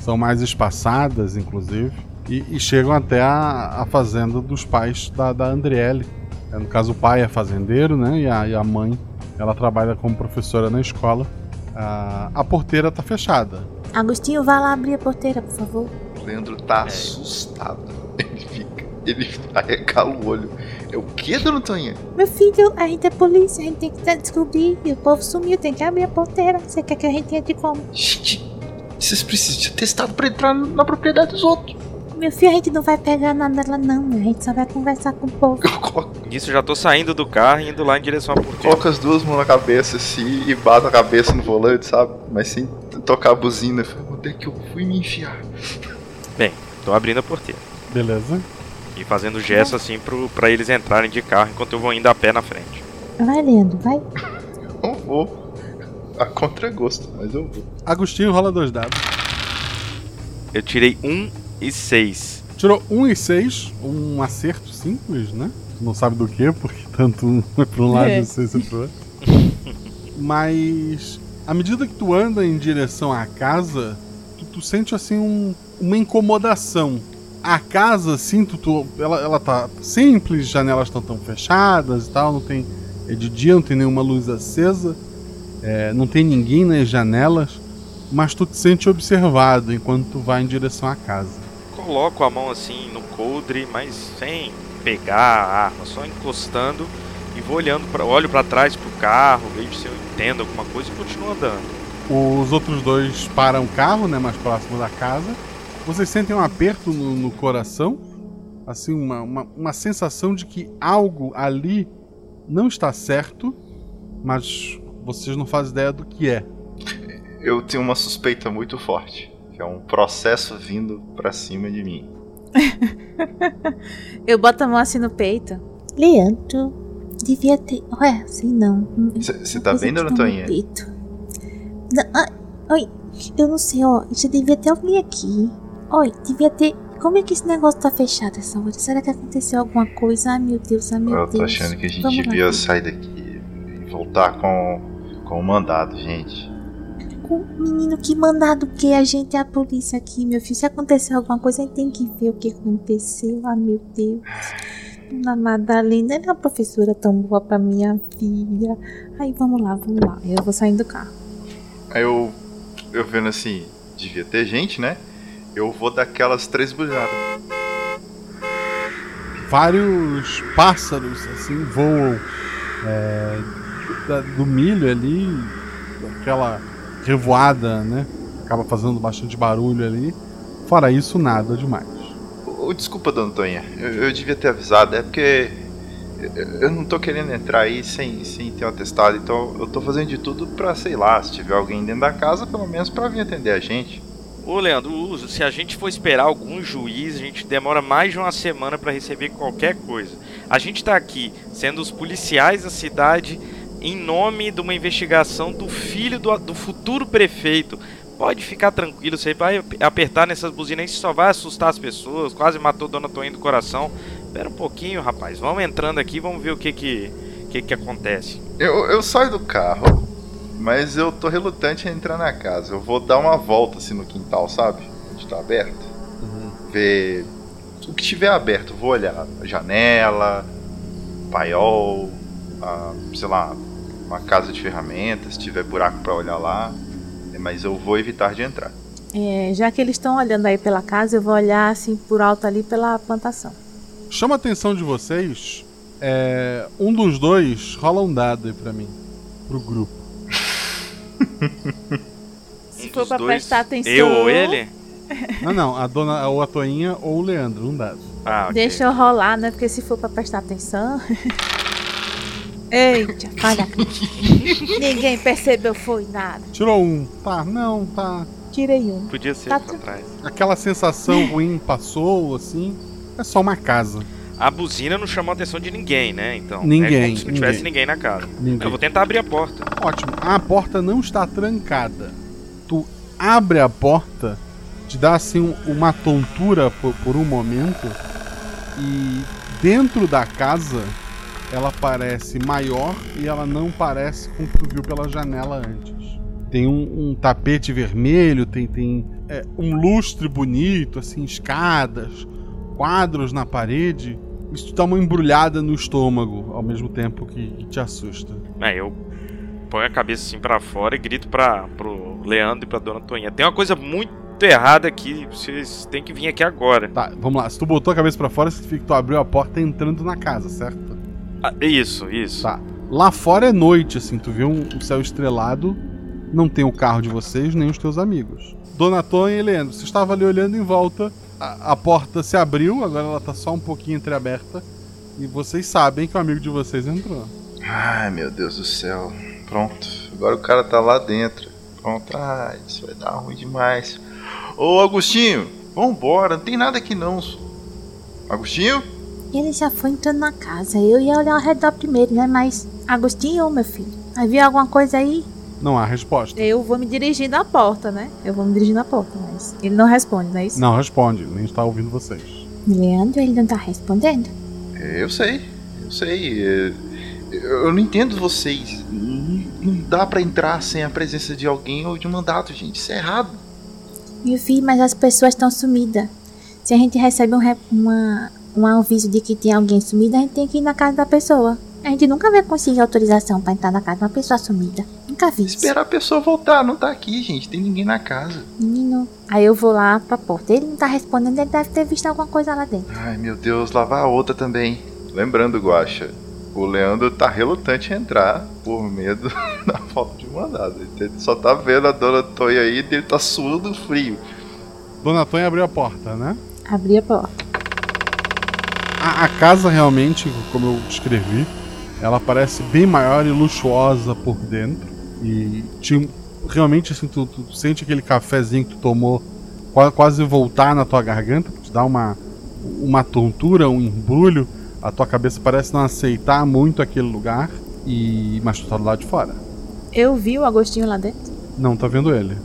São mais espaçadas, inclusive. E, e chegam até a, a fazenda dos pais da, da Andriele. É, no caso, o pai é fazendeiro, né? E a, e a mãe, ela trabalha como professora na escola. A, a porteira tá fechada. Agostinho, vá lá abrir a porteira, por favor. O Leandro tá assustado. Ele fica. Ele arregala o olho. É o que, dona Toinha? Meu filho, a gente é polícia, a gente tem que descobrir. O povo sumiu, tem que abrir a porteira. Você quer que a gente entre como? Gente, vocês precisam de testado pra entrar na propriedade dos outros. Meu filho, a gente não vai pegar nada lá, não. A gente só vai conversar com o povo. Eu coloco, Nisso eu já tô saindo do carro e indo lá em direção à porteira. coloco as duas mãos na cabeça assim e bato a cabeça no volante, sabe? Mas sem tocar a buzina. Onde é que eu fui me enfiar? Bem, tô abrindo a porteira. Beleza? E fazendo gesto assim pro, pra eles entrarem de carro enquanto eu vou indo a pé na frente. Vai, Leandro, vai. Eu vou. A contragosto, mas eu vou. Agostinho rola dois dados. Eu tirei um e seis. Tirou um e seis, um acerto simples, né? Tu não sabe do que, porque tanto um foi pra um lado É. e seis foi pro outro. mas à medida que tu anda em direção à casa, tu, tu sente assim um, uma incomodação. A casa, assim, tu, tu- ela, ela tá simples, janelas estão tão fechadas e tal, não tem. É de dia, não tem nenhuma luz acesa, é, não tem ninguém nas janelas, mas tu te sente observado enquanto tu vai em direção à casa. Coloco a mão assim no coldre, mas sem pegar a arma, só encostando e vou olhando para, olho para trás pro carro, vejo se eu entendo alguma coisa e continuo andando. Os outros dois param o carro, né, mais próximo da casa. Vocês sentem um aperto no, no coração, assim, uma, uma, uma sensação de que algo ali não está certo, mas vocês não fazem ideia do que é. Eu tenho uma suspeita muito forte, que é um processo vindo pra cima de mim. Eu boto a mão assim no peito. Leandro, devia ter. Ué, assim não. Você tá bem, dona Toinha? peito. Não, ai, oi, eu não sei, ó. Já devia ter alguém aqui. Oi, devia ter. Como é que esse negócio tá fechado essa hora? Será que aconteceu alguma coisa? Ai meu Deus, ai meu Eu Deus. tô achando que a gente Vamos lá. devia sair daqui e voltar com, com o mandado, gente. Com menino que mandado que a gente é a polícia aqui, meu filho. Se acontecer alguma coisa, a gente tem que ver o que aconteceu. Ah, meu Deus. Dona Madalena, ela é uma professora tão boa pra minha filha. Aí, vamos lá, vamos lá. Eu vou saindo do carro. Aí eu, eu vendo assim, devia ter gente, né? Eu vou dar aquelas três buzinadas. Vários pássaros, assim, voam é, da- do milho ali, aquela revoada, né? Acaba fazendo bastante barulho ali. Fora isso, nada demais. Desculpa, dona Toinha, eu, eu devia ter avisado, é porque eu, eu não tô querendo entrar aí sem, sem ter um atestado, então eu tô fazendo de tudo pra, sei lá, se tiver alguém dentro da casa, pelo menos pra vir atender a gente. Ô Leandro, se a gente for esperar algum juiz, a gente demora mais de uma semana para receber qualquer coisa. A gente tá aqui sendo os policiais da cidade em nome de uma investigação do filho do, do futuro prefeito. Pode ficar tranquilo, você vai apertar nessas buzinas, isso só vai assustar as pessoas. Quase matou Dona Toinha do coração. Espera um pouquinho, rapaz. Vamos entrando aqui, vamos ver o que que, que, que acontece. Eu, eu saio do carro, mas eu tô relutante a entrar na casa. Eu vou dar uma volta assim no quintal, sabe? Onde tá aberto. Ver o que tiver aberto. Vou olhar a janela, paiol, a, sei lá, uma casa de ferramentas, se tiver buraco pra olhar lá. Mas eu vou evitar de entrar. É, já que eles estão olhando aí pela casa, eu vou olhar assim por alto ali pela plantação. Chama a atenção de vocês. É, um dos dois rola um dado aí pra mim. Pro grupo. Se for pra dois, prestar atenção. Eu ou ele? Não, não, a dona ou a Toinha ou o Leandro, um dado. Ah, ok. Deixa eu rolar, né? Porque se for pra prestar atenção. Eita, falha. Ninguém percebeu, foi nada. Tirou um. Tá, não, tá. Tirei um. Podia ser Tá pra trás. Aquela sensação ruim passou, assim. É só uma casa. A buzina não chamou a atenção de ninguém, né? Então, é Ninguém, como se não tivesse ninguém. ninguém na casa. Ninguém. Eu vou tentar abrir a porta. Ótimo. A porta não está trancada. Tu abre a porta, te dá assim um- uma tontura por, por um momento. E dentro da casa, ela parece maior e ela não parece com o que tu viu pela janela antes. Tem um, um tapete vermelho, tem, tem é, um lustre bonito, assim, escadas, quadros na parede. Isso dá uma embrulhada no estômago ao mesmo tempo que- que te assusta. É, eu ponho a cabeça assim pra fora e grito pra, pro Leandro e pra Dona Toinha. Tem uma coisa muito errada aqui, vocês têm que vir aqui agora. Tá, vamos lá. Se tu botou a cabeça pra fora, significa que tu abriu a porta entrando na casa, certo? Ah, isso, isso. Tá. Lá fora é noite, assim, tu vê um, um céu estrelado, não tem o carro de vocês, nem os teus amigos. Dona Tonha e Leandro, você estava ali olhando em volta, a, a porta se abriu, agora ela tá só um pouquinho entreaberta, e vocês sabem que o amigo de vocês entrou. Ai, meu Deus do céu. Pronto. Agora o cara tá lá dentro. Pronto. Ai, isso vai dar ruim demais. Ô, Agostinho, vambora. Não tem nada aqui não. Agostinho? Ele já foi entrando na casa. Eu ia olhar ao redor primeiro, né? Mas. Agostinho, meu filho. Havia alguma coisa aí? Não há resposta. Eu vou me dirigindo à porta, né? Eu vou me dirigindo à porta, mas. Ele não responde, não é isso? Não responde, nem está ouvindo vocês. Leandro, ele não tá respondendo? É, Eu sei. Eu sei. é, Eu não entendo vocês. não dá pra entrar sem a presença de alguém ou de um mandato, gente. Isso é errado. Meu filho, mas as pessoas estão sumidas. Se a gente recebe um, uma, um aviso de que tem alguém sumido, a gente tem que ir na casa da pessoa. A gente nunca vai conseguir autorização pra entrar na casa de uma pessoa sumida. Nunca vi isso. Esperar a pessoa voltar. Não tá aqui, gente. Tem ninguém na casa. Menino. Aí eu vou lá pra porta. Ele não tá respondendo, ele deve ter visto alguma coisa lá dentro. Ai, meu Deus, lá vai a outra também. Lembrando, Guaxa, o Leandro tá relutante em entrar por medo da falta de mandado. Ele só tá vendo a dona Toia aí e ele tá suando frio. Dona Tonha abriu a porta, né? Abri a porta. A, a casa realmente, como eu descrevi, ela parece bem maior e luxuosa por dentro. E tinha, realmente assim, tu, tu sente aquele cafezinho que tu tomou qua- quase voltar na tua garganta, te dá uma, uma tontura, um embrulho. A tua cabeça parece não aceitar muito aquele lugar. E, mas tu tá do lado de fora. Eu vi o Agostinho lá dentro. Não tá vendo ele.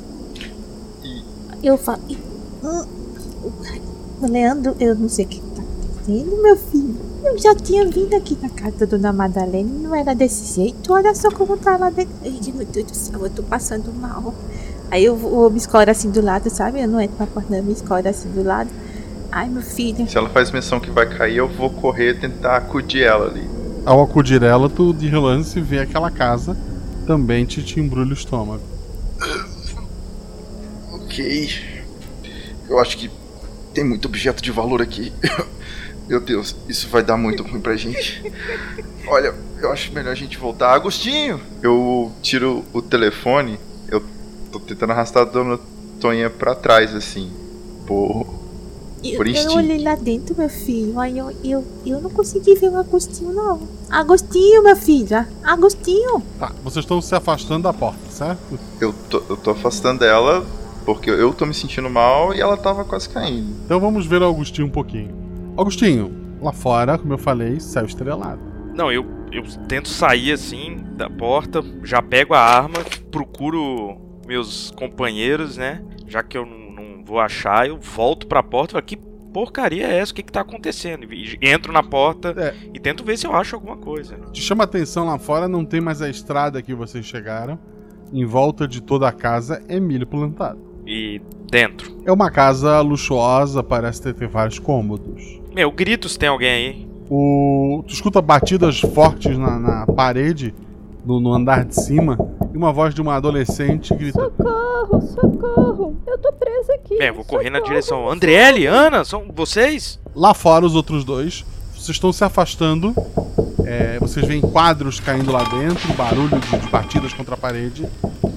Eu falo. "Ih, hum, o Leandro, eu não sei o que tá acontecendo, meu filho. Eu já tinha vindo aqui na casa da dona Madalena e não era desse jeito. Olha só como tá lá dentro. Ai, meu Deus do céu, eu tô passando mal. Aí eu, eu me escoro assim do lado, sabe? Eu não entro na porta, eu me escoro assim do lado. Ai, meu filho. Se ela faz menção que vai cair, eu vou correr tentar acudir ela ali. Ao acudir ela, tu de relance vê aquela casa também te, te embrulha o estômago. Ok. Eu acho que tem muito objeto de valor aqui. Meu Deus, isso vai dar muito ruim pra gente. Olha, eu acho melhor a gente voltar. Agostinho! Eu tiro o telefone, eu tô tentando arrastar a dona Tonha pra trás, assim. Por. Eu, Por eu instinto. olhei lá dentro, meu filho. Aí eu, eu, eu não consegui ver o Agostinho, não. Agostinho, meu filho. Agostinho. Tá, vocês estão se afastando da porta, certo? Eu tô, eu tô afastando ela porque eu tô me sentindo mal e ela tava quase caindo. Então vamos ver o Agostinho um pouquinho. Agostinho, lá fora, como eu falei, céu estrelado. Não, eu, eu tento sair assim da porta, já pego a arma, procuro meus companheiros, né? Já que eu não, não vou achar, eu volto pra porta e falo, que porcaria é essa? O que que tá acontecendo? E entro na porta É. e tento ver se eu acho alguma coisa. Te chama a atenção lá fora, não tem mais a estrada que vocês chegaram. Em volta de toda a casa é milho plantado. E dentro. É uma casa luxuosa, parece ter, ter vários cômodos. Meu, grito se tem alguém aí. O... Tu escuta batidas fortes na, na parede, no, no andar de cima, e uma voz de uma adolescente grita: Socorro, socorro! Eu tô presa aqui. Bem, eu vou correr na socorro, direção. socorro. Andriele, Ana, são vocês? Lá fora, os outros dois, vocês estão se afastando. é, vocês veem quadros caindo lá dentro, barulho de, de batidas contra a parede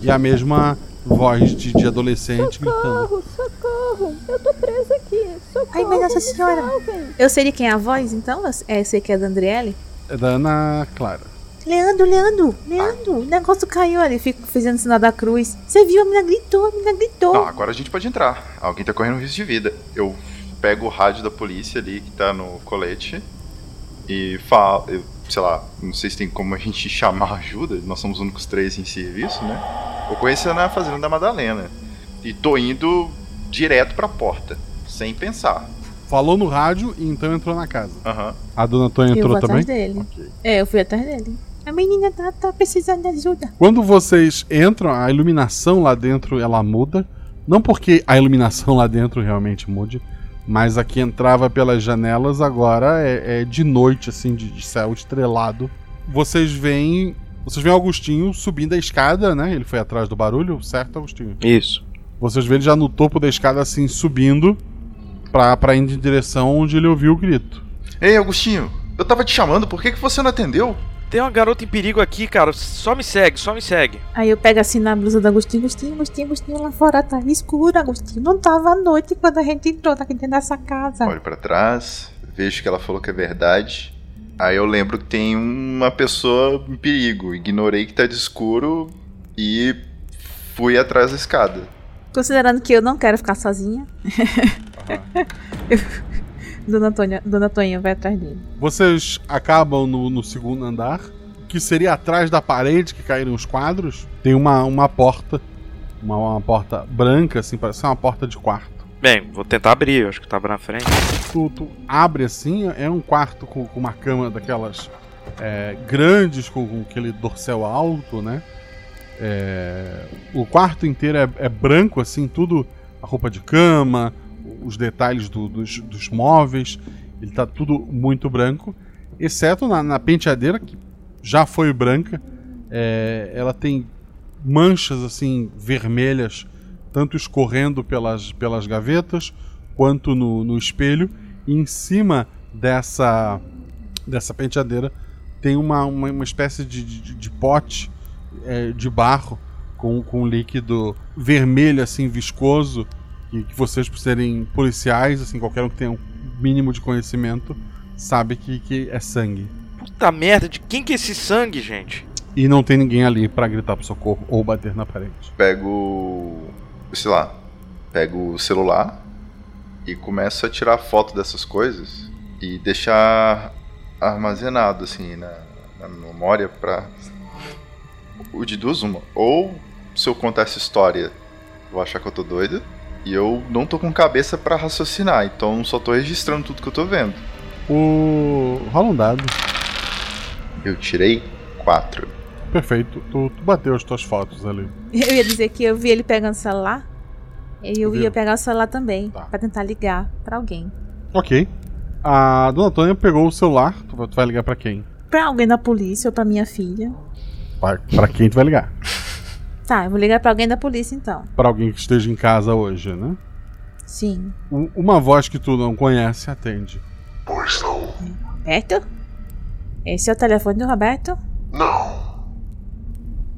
e a mesma voz de, de adolescente gritando. Socorro! Eu tô presa aqui. Socorro, Ai, mas Nossa Senhora. salvem. Eu sei de quem é a voz, então? É, eu sei que é da Andriele. É da Ana Clara. Leandro, Leandro, Leandro, o negócio caiu ali, fico fazendo sinal da cruz. Você viu? A menina gritou, a menina gritou. Não, agora a gente pode entrar. Alguém tá correndo risco de vida. Eu pego o rádio da polícia ali que tá no colete e falo, eu, sei lá, não sei se tem como a gente chamar ajuda, nós somos os únicos três em serviço, né? Eu conheci na fazenda da Madalena e tô indo direto pra porta, sem pensar. Falou no rádio e então entrou na casa. Aham. A dona Tônia eu entrou vou também? atrás dele. Ok. É, eu fui atrás dele. A menina tá, tá precisando de ajuda. Quando vocês entram, a iluminação lá dentro ela muda. Não porque a iluminação lá dentro realmente mude, mas a que entrava pelas janelas agora é, é de noite, assim, de, de céu estrelado. Vocês veem. Vocês veem Augustinho subindo a escada, né? Ele foi atrás do barulho, certo, Agostinho? Isso. Vocês veem ele já no topo da escada, assim, subindo pra, pra ir em direção onde ele ouviu o grito. Ei, Agostinho, eu tava te chamando, por que, que você não atendeu? Tem uma garota em perigo aqui, cara. Só me segue, só me segue. Aí eu pego assim na blusa do Agostinho, Agostinho, Agostinho, Agostinho, lá fora tá escuro, Agostinho. Não tava à noite quando a gente entrou aqui dentro dessa casa. Olho pra trás, vejo que ela falou que é verdade. Aí eu lembro que tem uma pessoa em perigo. Ignorei que tá de escuro e fui atrás da escada. Considerando que eu não quero ficar sozinha. Eu- Dona Antônia, Dona Toninha vai atrás dele. Vocês acabam no, no segundo andar, que seria atrás da parede que caíram os quadros. Tem uma, uma porta, uma, uma porta branca, assim, parece uma porta de quarto. Bem, vou tentar abrir, eu acho que tava na frente. Tu, tu abre assim, é um quarto com, com uma cama daquelas é, grandes, com, com aquele dorsal alto, né? É, o quarto inteiro é, é branco, assim, tudo. A roupa de cama, os detalhes do- dos, dos móveis. Ele tá tudo muito branco. Exceto na, na penteadeira, que já foi branca. É, ela tem manchas assim vermelhas, tanto escorrendo pelas, pelas gavetas quanto no, no espelho. E em cima dessa, dessa penteadeira tem uma, uma, uma espécie de, de, de pote é, de barro com, com líquido vermelho, assim, viscoso. Que, que vocês, por serem policiais, assim, qualquer um que tenha um mínimo de conhecimento, sabe que, que é sangue. Puta merda, de quem que é esse sangue, gente? E não tem ninguém ali pra gritar pro socorro ou bater na parede. Pego. sei lá. Pego o celular e começo a tirar foto dessas coisas e deixar armazenado assim na, na memória pra. O de duas, uma. Ou se eu contar essa história, vou achar que eu tô doido. E eu não tô com cabeça pra raciocinar, então só tô registrando tudo que eu tô vendo. O. rola um dado. Eu tirei quatro. Perfeito. Tu, tu bateu as tuas fotos ali. Eu ia dizer que eu vi ele pegando o celular. E eu Viu? ia pegar o celular também, pra tentar ligar pra alguém. Ok. A dona Antônia pegou o celular. Tu vai- tu vai ligar pra quem? Pra alguém da polícia ou pra minha filha. Pra, pra quem tu vai ligar? Tá, eu vou ligar pra alguém da polícia então. Pra alguém que esteja em casa hoje, né? Sim. U- Uma voz que tu não conhece atende. Pois não. Roberto? Esse é o telefone do Roberto? Não.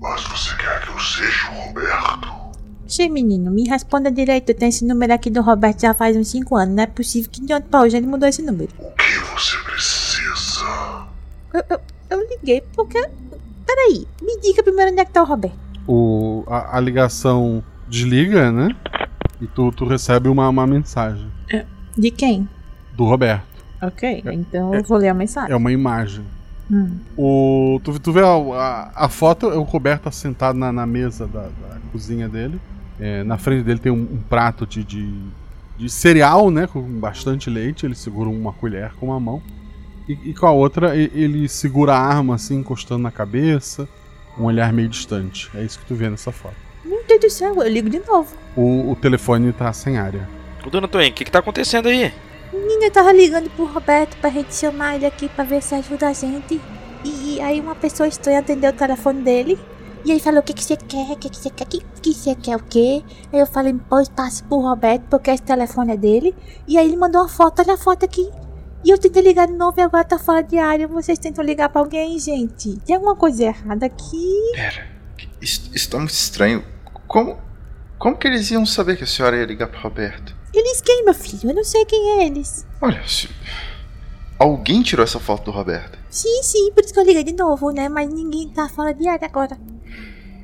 Mas você quer que eu seja o Roberto? Che, menino, me responda direito. Tem esse número aqui do Roberto já faz uns 5 anos. Não é possível que de ontem pra hoje ele mudou esse número. O que você precisa? Eu, eu, eu liguei porque. Peraí, me diga primeiro onde é que tá o Roberto. O, a, a ligação desliga, né? E tu, tu recebe uma, uma mensagem De quem? do Roberto. Ok, então eu vou ler a mensagem. É uma imagem. Hum. O, tu, tu vê a, a, a foto, é o Roberto sentado na, na mesa da, da cozinha dele. É, na frente dele tem um, um prato de, de, de cereal, né? Com bastante leite. Ele segura uma colher com uma mão. E, e com a outra ele segura a arma assim, encostando na cabeça. Um olhar meio distante. É isso que tu vê nessa foto. Meu Deus do céu, eu ligo de novo. O, o telefone tá sem área. Ô, dona Toinha, o que que tá acontecendo aí? Menina, eu tava ligando pro Roberto pra gente chamar ele aqui pra ver se ajuda a gente. E, e aí uma pessoa estranha atendeu o telefone dele. E aí falou, o que que você quer? O que que você quer? O que que você quer o quê? Aí eu falei, pois passe pro Roberto, porque esse telefone é dele. E aí ele mandou uma foto, olha a foto aqui. E eu tentei ligar de novo e agora tá fora de área. Vocês tentam ligar pra alguém, gente. Tem alguma coisa errada aqui? Isso, isso tá muito estranho. Como. Como que eles iam saber que a senhora ia ligar pro Roberto? Eles quem, meu filho? Eu não sei quem é eles. Olha, se... alguém tirou essa foto do Roberto. Sim, sim, por isso que eu liguei de novo, né? Mas ninguém tá fora de área agora.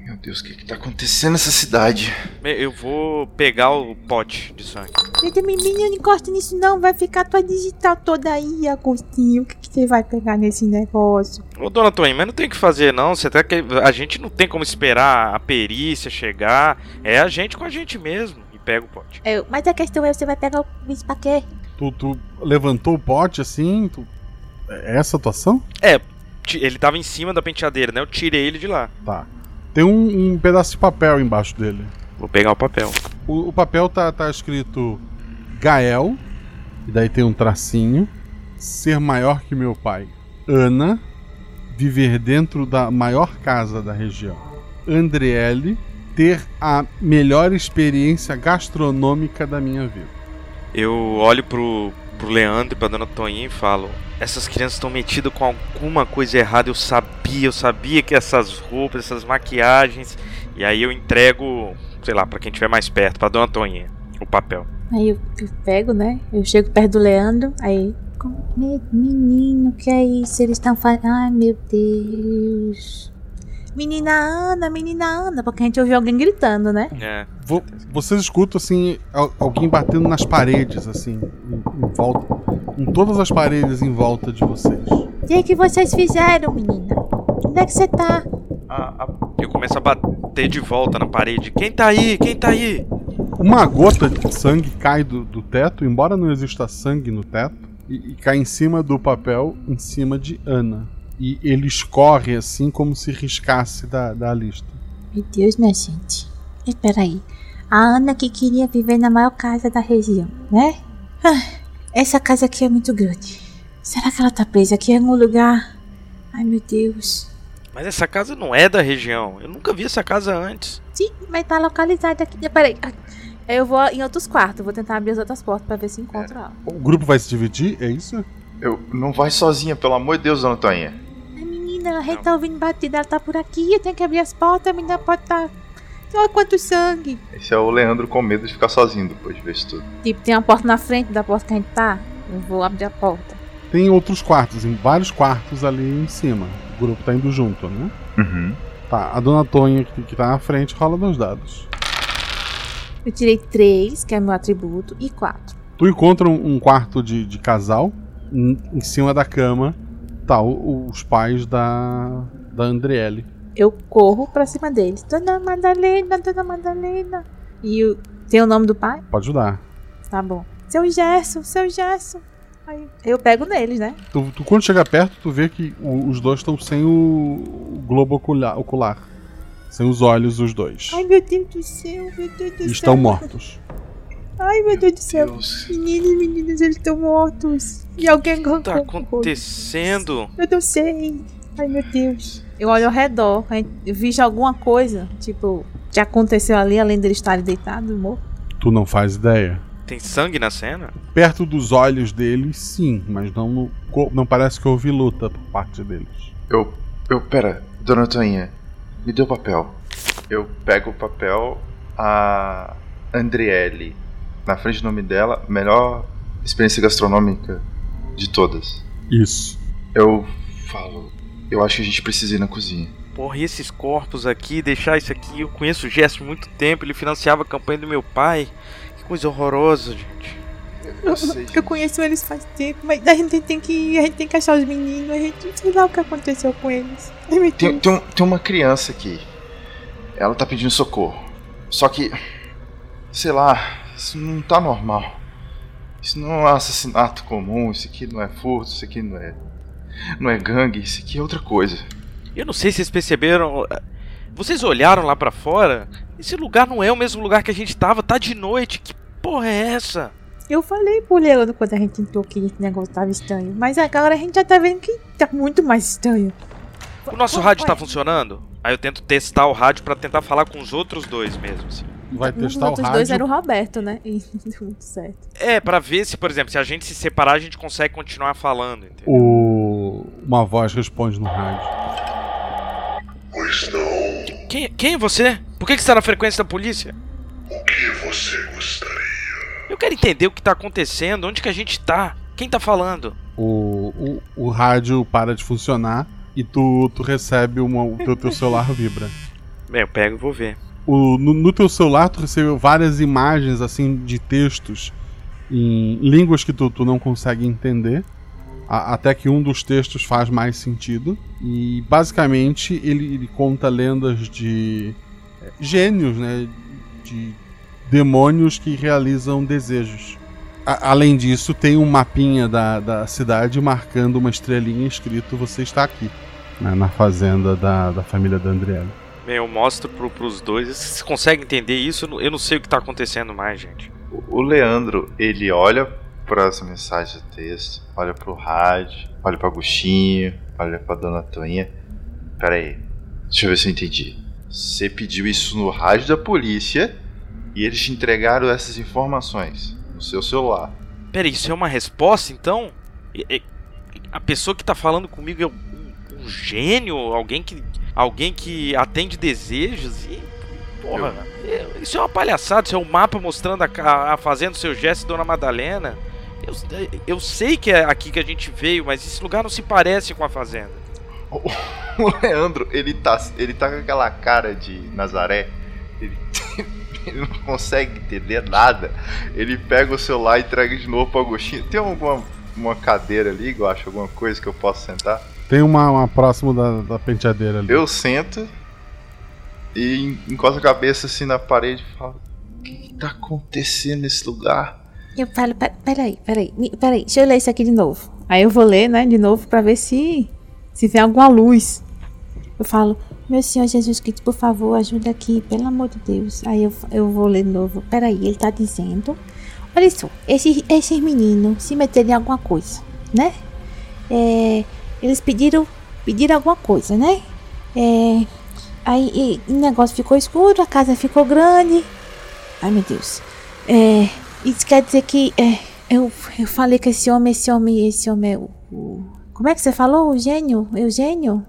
Meu Deus, o que, que tá acontecendo nessa cidade? Eu vou pegar o pote de sangue. Eita, menino, não encosta nisso não, vai ficar tua digital toda aí, Agostinho. O que, que você vai pegar nesse negócio? Ô, dona Toinha, mas não tem o que fazer não. Você tá que a gente não tem como esperar a perícia chegar. É a gente com a gente mesmo. E pega o pote. É, mas a questão é, você vai pegar o bicho pra quê? Tu, tu levantou o pote assim? Tu... É essa a atuação? É, ti- ele tava em cima da penteadeira, né? Eu tirei ele de lá. Tá. Tem um, um pedaço de papel embaixo dele. Vou pegar o papel. O, o papel tá, tá escrito Gael, e daí tem um tracinho. Ser maior que meu pai. Ana, viver dentro da maior casa da região. Andriele, ter a melhor experiência gastronômica da minha vida. Eu olho pro, pro Leandro e pra dona Toinha e falo: Essas crianças estão metidas com alguma coisa errada. Eu sabia, eu sabia que essas roupas, essas maquiagens. E aí eu entrego, sei lá, pra quem estiver mais perto, pra dona Toinha, o papel. Aí eu, eu pego, né? Eu chego perto do Leandro, aí. "Com- me- Menino, que é isso? Eles estão falando. Ai, meu Deus. Menina Ana, menina Ana, porque a gente ouviu alguém gritando, né? É. Vo- Vocês escutam assim al- alguém batendo nas paredes assim, em, em volta, em todas as paredes em volta de vocês. O que, que vocês fizeram, menina? Onde é que você tá? Eu começo a bater de volta na parede. Quem tá aí? Quem tá aí? Uma gota de sangue cai do, do teto, embora não exista sangue no teto, e, e cai em cima do papel, em cima de Ana. E ele escorre assim como se riscasse da, da lista. Meu Deus, minha gente. Espera aí. A Ana que queria viver na maior casa da região, né? Ah, essa casa aqui é muito grande. Será que ela tá presa aqui em algum lugar? Ai, meu Deus. Mas essa casa não é da região. Eu nunca vi essa casa antes. Sim, mas tá localizada aqui. Peraí. Ai, Eu vou em outros quartos. Vou tentar abrir as outras portas pra ver se encontro ela. O grupo vai se dividir, é isso? Eu não vai sozinha, pelo amor de Deus, dona Toinha. Menina, a gente tá ouvindo batida. Ela tá por aqui. Eu tenho que abrir as portas. A menina pode tá. Olha quanto sangue. Esse é o Leandro com medo de ficar sozinho depois de ver isso tudo. Tipo, tem uma porta na frente da porta que a gente tá. Eu vou abrir a porta. Tem outros quartos, em vários quartos ali em cima. O grupo tá indo junto, né? Uhum. Tá, a dona Tonha que, que tá na frente rola dois dados. Eu tirei três, que é meu atributo, e quatro. Tu encontra um, um quarto de, de casal. Em, em cima da cama tá o- os pais da, da Andriele. Eu corro pra cima deles. Dona Madalena, Dona Madalena. E o... tem o nome do pai? Pode ajudar. Tá bom. Seu Gerson, seu Gerson. Aí eu pego neles, né? Tu, tu quando chega perto, tu vê que o- os dois estão sem o, o globo ocular, ocular. Sem os olhos, os dois. Ai, meu Deus do céu, meu Deus do E céu. estão mortos. Ai, meu Deus do céu. Meninos e meninas, eles estão mortos. E alguém O que tá acontecendo? Eu não sei. Ai, meu Deus. Eu olho ao redor. Eu vejo alguma coisa, tipo, que aconteceu ali, além deles estarem deitados, mortos. Tu não faz ideia. Tem sangue na cena? Perto dos olhos deles, sim, mas não, no- não parece que houve luta por parte deles. Eu. Eu. Pera, dona Toinha, me dê o papel. Eu pego o papel, a Andriele. Na frente do nome dela, melhor experiência gastronômica de todas. Isso. Eu falo. Eu acho que a gente precisa ir na cozinha. Porra, e esses corpos aqui, deixar isso aqui. Eu conheço o Gesto há muito tempo, ele financiava a campanha do meu pai. Que coisa horrorosa, gente. Eu sei. Eu conheço eles faz tempo, mas a gente tem que. A gente tem que achar os meninos, a gente não sei lá o que aconteceu com eles. Ai, Tem, tem, um- tem uma criança aqui. Ela tá pedindo socorro. Só que. Sei lá, isso não tá normal. Isso não é um assassinato comum, isso aqui não é furto, isso aqui não é. Não é gangue, isso aqui é outra coisa. Eu não sei se vocês perceberam. Vocês olharam lá pra fora? Esse lugar não é o mesmo lugar que a gente tava, tá de noite. Que porra é essa? Eu falei pro Leandro quando a gente entrou que esse negócio tava estranho. Mas agora a gente já tá vendo que tá muito mais estranho. O nosso rádio tá funcionando? Aí eu tento testar o rádio pra tentar falar com os outros dois mesmo, assim. Vai Um dos testar o outros dois rádio. era o Roberto, né? E deu muito certo. É, pra ver se, por exemplo, se a gente se separar, a gente consegue continuar falando, entendeu? O... Uma voz responde no rádio. Pois não. Quem, quem é você? Por que, que você tá na frequência da polícia? O que você gostaria? Eu quero entender o que tá acontecendo, onde que a gente tá, quem tá falando. O, o, o rádio para de funcionar e tu, tu recebe uma. O teu, teu celular vibra. Bem, eu pego e vou ver. O, no, no teu celular tu recebeu várias imagens assim de textos em línguas que tu, tu não consegue entender. a- até que um dos textos faz mais sentido. E basicamente ele, ele conta lendas de eh, gênios, né? De demônios que realizam desejos. A- além disso, tem um mapinha da, da cidade marcando uma estrelinha escrito Você está aqui. né, na fazenda da, da família da Andriele. Bem, eu mostro pro, pros dois. Vocês conseguem entender isso? Eu não- sei o que tá acontecendo mais, gente. O Leandro, ele olha para as mensagens de texto, olha pro rádio, olha pro Agostinho, olha pra Dona Toinha. Pera aí, deixa eu ver se eu entendi. Você pediu isso no rádio da polícia e eles te entregaram essas informações no seu celular. Pera, isso é uma resposta, então? A pessoa que tá falando comigo é um, um gênio? Alguém que, alguém que atende desejos? E, porra, é- isso é uma palhaçada. Isso é um mapa mostrando a, a fazenda do seu gesto, Dona Madalena. Eu, eu sei que é aqui que a gente veio, mas esse lugar não se parece com a fazenda. O Leandro, ele tá, ele tá com aquela cara de Nazaré. Ele, ele não consegue entender nada. Ele pega o celular e entrega de novo pro Agostinho. Tem alguma uma cadeira ali, eu acho, alguma coisa que eu possa sentar? Tem uma, uma próximo da, da penteadeira ali. Eu sento e en- encosto a cabeça assim na parede e falo: O que, que tá acontecendo nesse lugar? Eu falo, "Pe- peraí, peraí, peraí, deixa eu ler isso aqui de novo. Aí eu vou ler, né, de novo pra ver se se vem alguma luz. Eu falo, meu Senhor Jesus Cristo, por favor, ajuda aqui, pelo amor de Deus. Aí eu, eu vou ler de novo. Peraí, ele tá dizendo. Olha só, esses, esses meninos se meteram em alguma coisa, né? É, eles pediram, pediram alguma coisa, né? É, aí e o negócio ficou escuro, a casa ficou grande. Ai meu Deus. É, isso quer dizer que é, eu, eu falei que esse homem, esse homem, esse homem é o. o- como é que você falou? O gênio? Eugênio?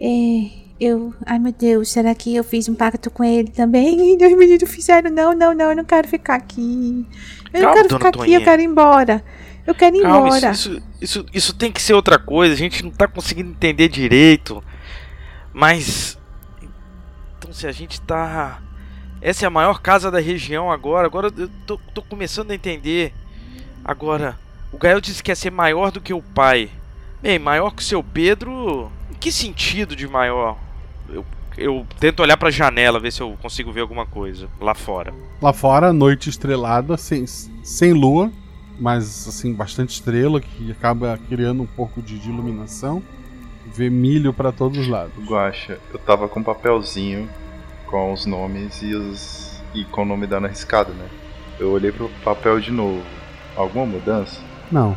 É, eu. Ai meu Deus, será que eu fiz um pacto com ele também? E os meninos fizeram. Não, não, não, eu não quero ficar aqui. Eu não quero ficar aqui, eu quero ir embora. Eu quero ir Calma, embora. isso, isso, isso, isso tem que ser outra coisa. A gente não tá conseguindo entender direito. Mas. Então, se a gente tá. Essa é a maior casa da região agora. Agora eu tô, tô começando a entender. Agora, o Gael disse que ia ser maior do que o pai. Bem, maior que o seu Pedro. Em que sentido de maior? Eu, eu tento olhar pra janela, ver se eu consigo ver alguma coisa lá fora. Lá fora, noite estrelada, sem, sem lua, mas assim, bastante estrela, que acaba criando um pouco de, de iluminação. Vê milho pra todos os lados. Guaxa, eu tava com um papelzinho com os nomes e os. e com o nome da Ana riscado, né? Eu olhei pro papel de novo. Alguma mudança? Não,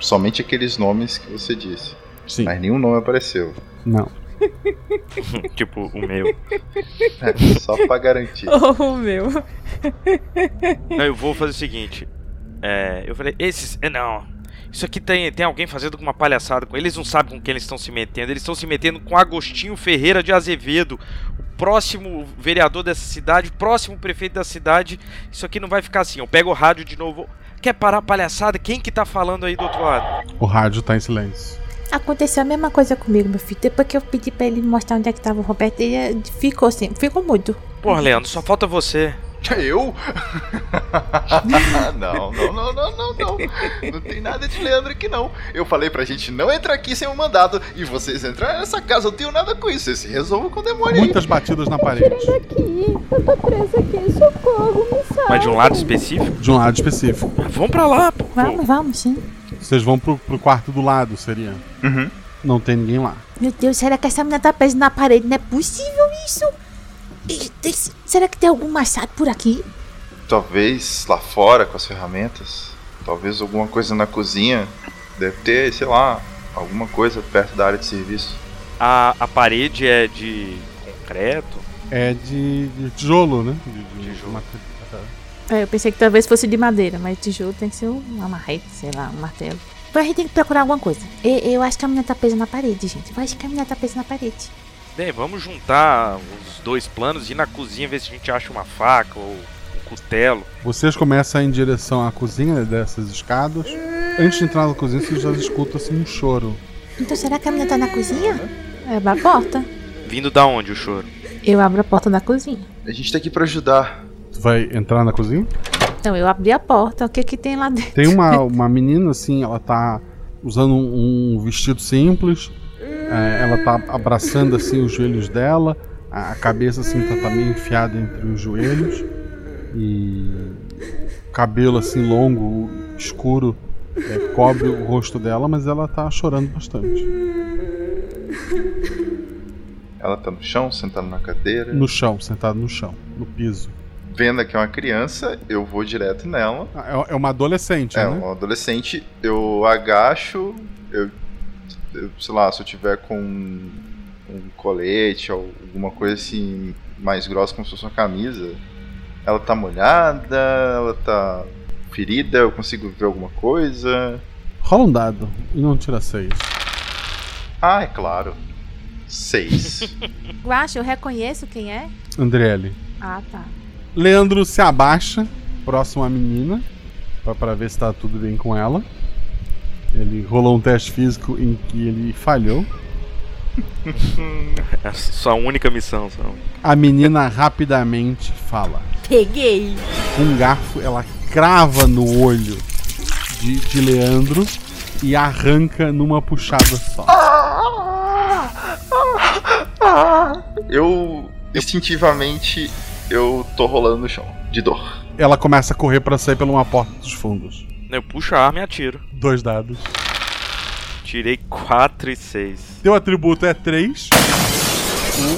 Somente aqueles nomes que você disse. sim, Mas nenhum nome apareceu. não. tipo, o meu. É, só pra garantir. Oh, meu. Não, eu vou fazer o seguinte. É, eu falei, esses. é, Não. Isso aqui tem, tem alguém fazendo uma palhaçada com eles. não sabem com quem eles estão se metendo. Eles estão se metendo com Agostinho Ferreira de Azevedo, o próximo vereador dessa cidade, o próximo prefeito da cidade. Isso aqui não vai ficar assim. Eu pego o rádio de novo. Quer parar a palhaçada? Quem que tá falando aí do outro lado? O rádio tá em silêncio. Aconteceu a mesma coisa comigo, meu filho. Depois que eu pedi pra ele mostrar onde é que tava o Roberto, ele eh, ficou assim, ficou mudo. Porra, Leandro, só falta você. Eu? não, não, não, não, não, não. Não tem nada de Leandro aqui, não. Eu falei pra gente não entrar aqui sem um mandado. E vocês entraram nessa casa, eu não tenho nada com isso. Vocês se resolvam com o demônio aí. Muitas batidas na parede. Aqui, eu tô presa aqui, socorro, me salve. Mas de um lado específico? De um lado específico. Ah, Vamos pra lá, pô. Vamos, vamos, sim. Vocês vão pro, pro quarto do lado, seria? Uhum. Não tem ninguém lá. Meu Deus, será que essa menina tá presa na parede? Não é possível isso. Ih, tem- será que tem algum machado por aqui? Talvez lá fora com as ferramentas. Talvez alguma coisa na cozinha. Deve ter, sei lá, alguma coisa perto da área de serviço. A, a parede é de concreto? É de, de tijolo, né? De, de Tijolo. É, eu pensei que talvez fosse de madeira, mas tijolo tem que ser um- uma marrete, sei lá, um martelo. Mas a gente tem que procurar alguma coisa. Eu, eu acho que a menina tá presa na parede, gente. Eu acho que a menina tá presa na parede. Bem, vamos juntar os dois planos e ir na cozinha ver se a gente acha uma faca ou um cutelo. Vocês começam a ir em direção à cozinha dessas escadas. Antes de entrar na cozinha, vocês já escutam assim um choro. Então será que a menina tá na cozinha? Abre a porta. Vindo da onde o choro? Eu abro a porta da cozinha. A gente tá aqui pra ajudar. Tu vai entrar na cozinha? Então eu abri a porta, o que que tem lá dentro? Tem uma, uma menina assim, ela tá usando um, um vestido simples. É, ela tá abraçando assim os joelhos dela. A, cabeça assim tá, tá meio enfiada entre os joelhos. E o cabelo assim longo, escuro, é, cobre o rosto dela, mas ela tá chorando bastante. Ela tá no chão, sentada na cadeira. No chão, sentado no chão, no piso. Vendo que é uma criança, eu vou direto nela. Ah, É, é uma adolescente, É, né? um adolescente, eu agacho, eu, sei lá, se eu tiver com um, colete ou alguma coisa assim mais grossa como se fosse uma camisa, ela tá molhada, ela tá ferida, eu consigo ver alguma coisa. Rola um dado e não tira seis. Ah, é claro. Seis. Guacha, eu reconheço quem é? Andriele. Ah, tá. Leandro se abaixa, próximo à menina, pra ver se tá tudo bem com ela. Ele rolou um teste físico em que ele falhou. É a sua única missão, só. A menina rapidamente fala. Peguei. Um garfo, ela crava no olho de, de Leandro e arranca numa puxada só. eu instintivamente eu tô rolando no chão, de dor. Ela começa a correr pra sair pela uma porta dos fundos. Eu puxo a arma e atiro. Dois dados. Tirei 4 e 6. Teu atributo é 3.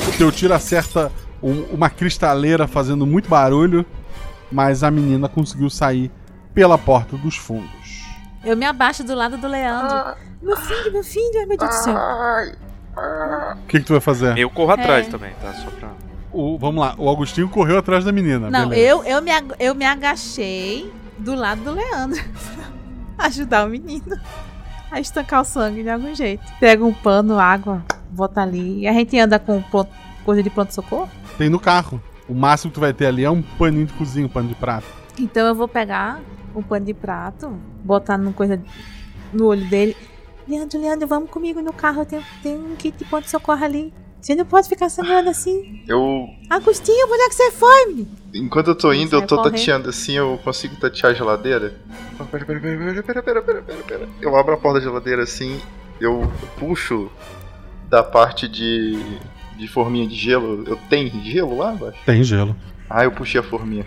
O teu tiro acerta um- uma cristaleira fazendo muito barulho, mas a menina conseguiu sair pela porta dos fundos. Eu me abaixo do lado do Leandro. Meu filho, meu filho, ai meu Deus do céu. O que, que tu vai fazer? Eu corro atrás É. também, tá? Só pra. O- vamos lá, o Agostinho correu atrás da menina. Não, beleza. eu, eu, me, eu me agachei do lado do Leandro. ajudar o menino a estancar o sangue de algum jeito. Pega um pano, água, bota ali. E a gente anda com pronto- coisa de pronto-socorro. Tem no carro. O máximo que tu vai ter ali é um paninho de cozinha, um pano de prato. Então eu vou pegar um pano de prato, botar no coisa no olho dele. Leandro, Leandro, vamos comigo no carro. Tem, tem um kit de pronto-socorro ali. Você não pode ficar sangrando assim. Eu. Agostinho, onde é que você foi? Enquanto eu tô indo, eu é tô tateando assim, eu consigo tatear a geladeira. Pera, pera, pera, pera, pera, pera, pera, pera. Eu abro a porta da geladeira assim, eu puxo da parte de. de forminha de gelo. Eu tenho gelo lá, acho? Tem gelo. Ah, eu puxei a forminha.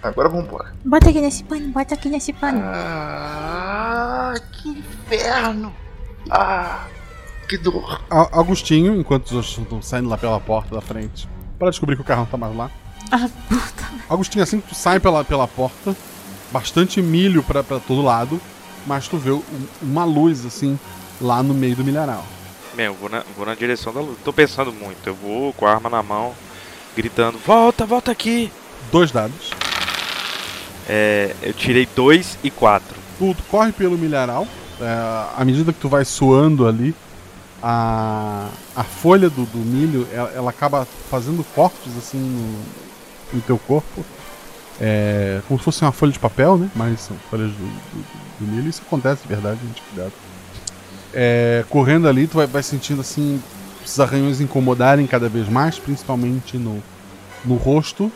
Agora vambora. Bota aqui nesse pano, bota aqui nesse pano. Ah, que inferno! Ah! Que dor! A- Agostinho, enquanto os outros estão saindo lá pela porta da frente, para descobrir que o carro não tá mais lá. Ah, puta. Agostinho, assim que tu sai pela, pela porta, bastante milho pra, pra todo lado, mas tu vê um- uma luz assim lá no meio do milharal. Bem, eu vou na, vou na direção da luz. Tô pensando muito. Eu vou com a arma na mão, gritando: Volta, volta aqui! Dois dados. É, eu tirei dois e quatro. Tu, tu corre pelo milharal, é, à medida que tu vai suando ali, a, a folha do, do milho ela, ela acaba fazendo cortes assim no, no teu corpo. É, como se fosse uma folha de papel, né? Mas são folhas do, do- do milho. Isso acontece de verdade, gente, cuidado. É, correndo ali, tu vai, vai sentindo assim os arranhões incomodarem cada vez mais, principalmente no, no rosto.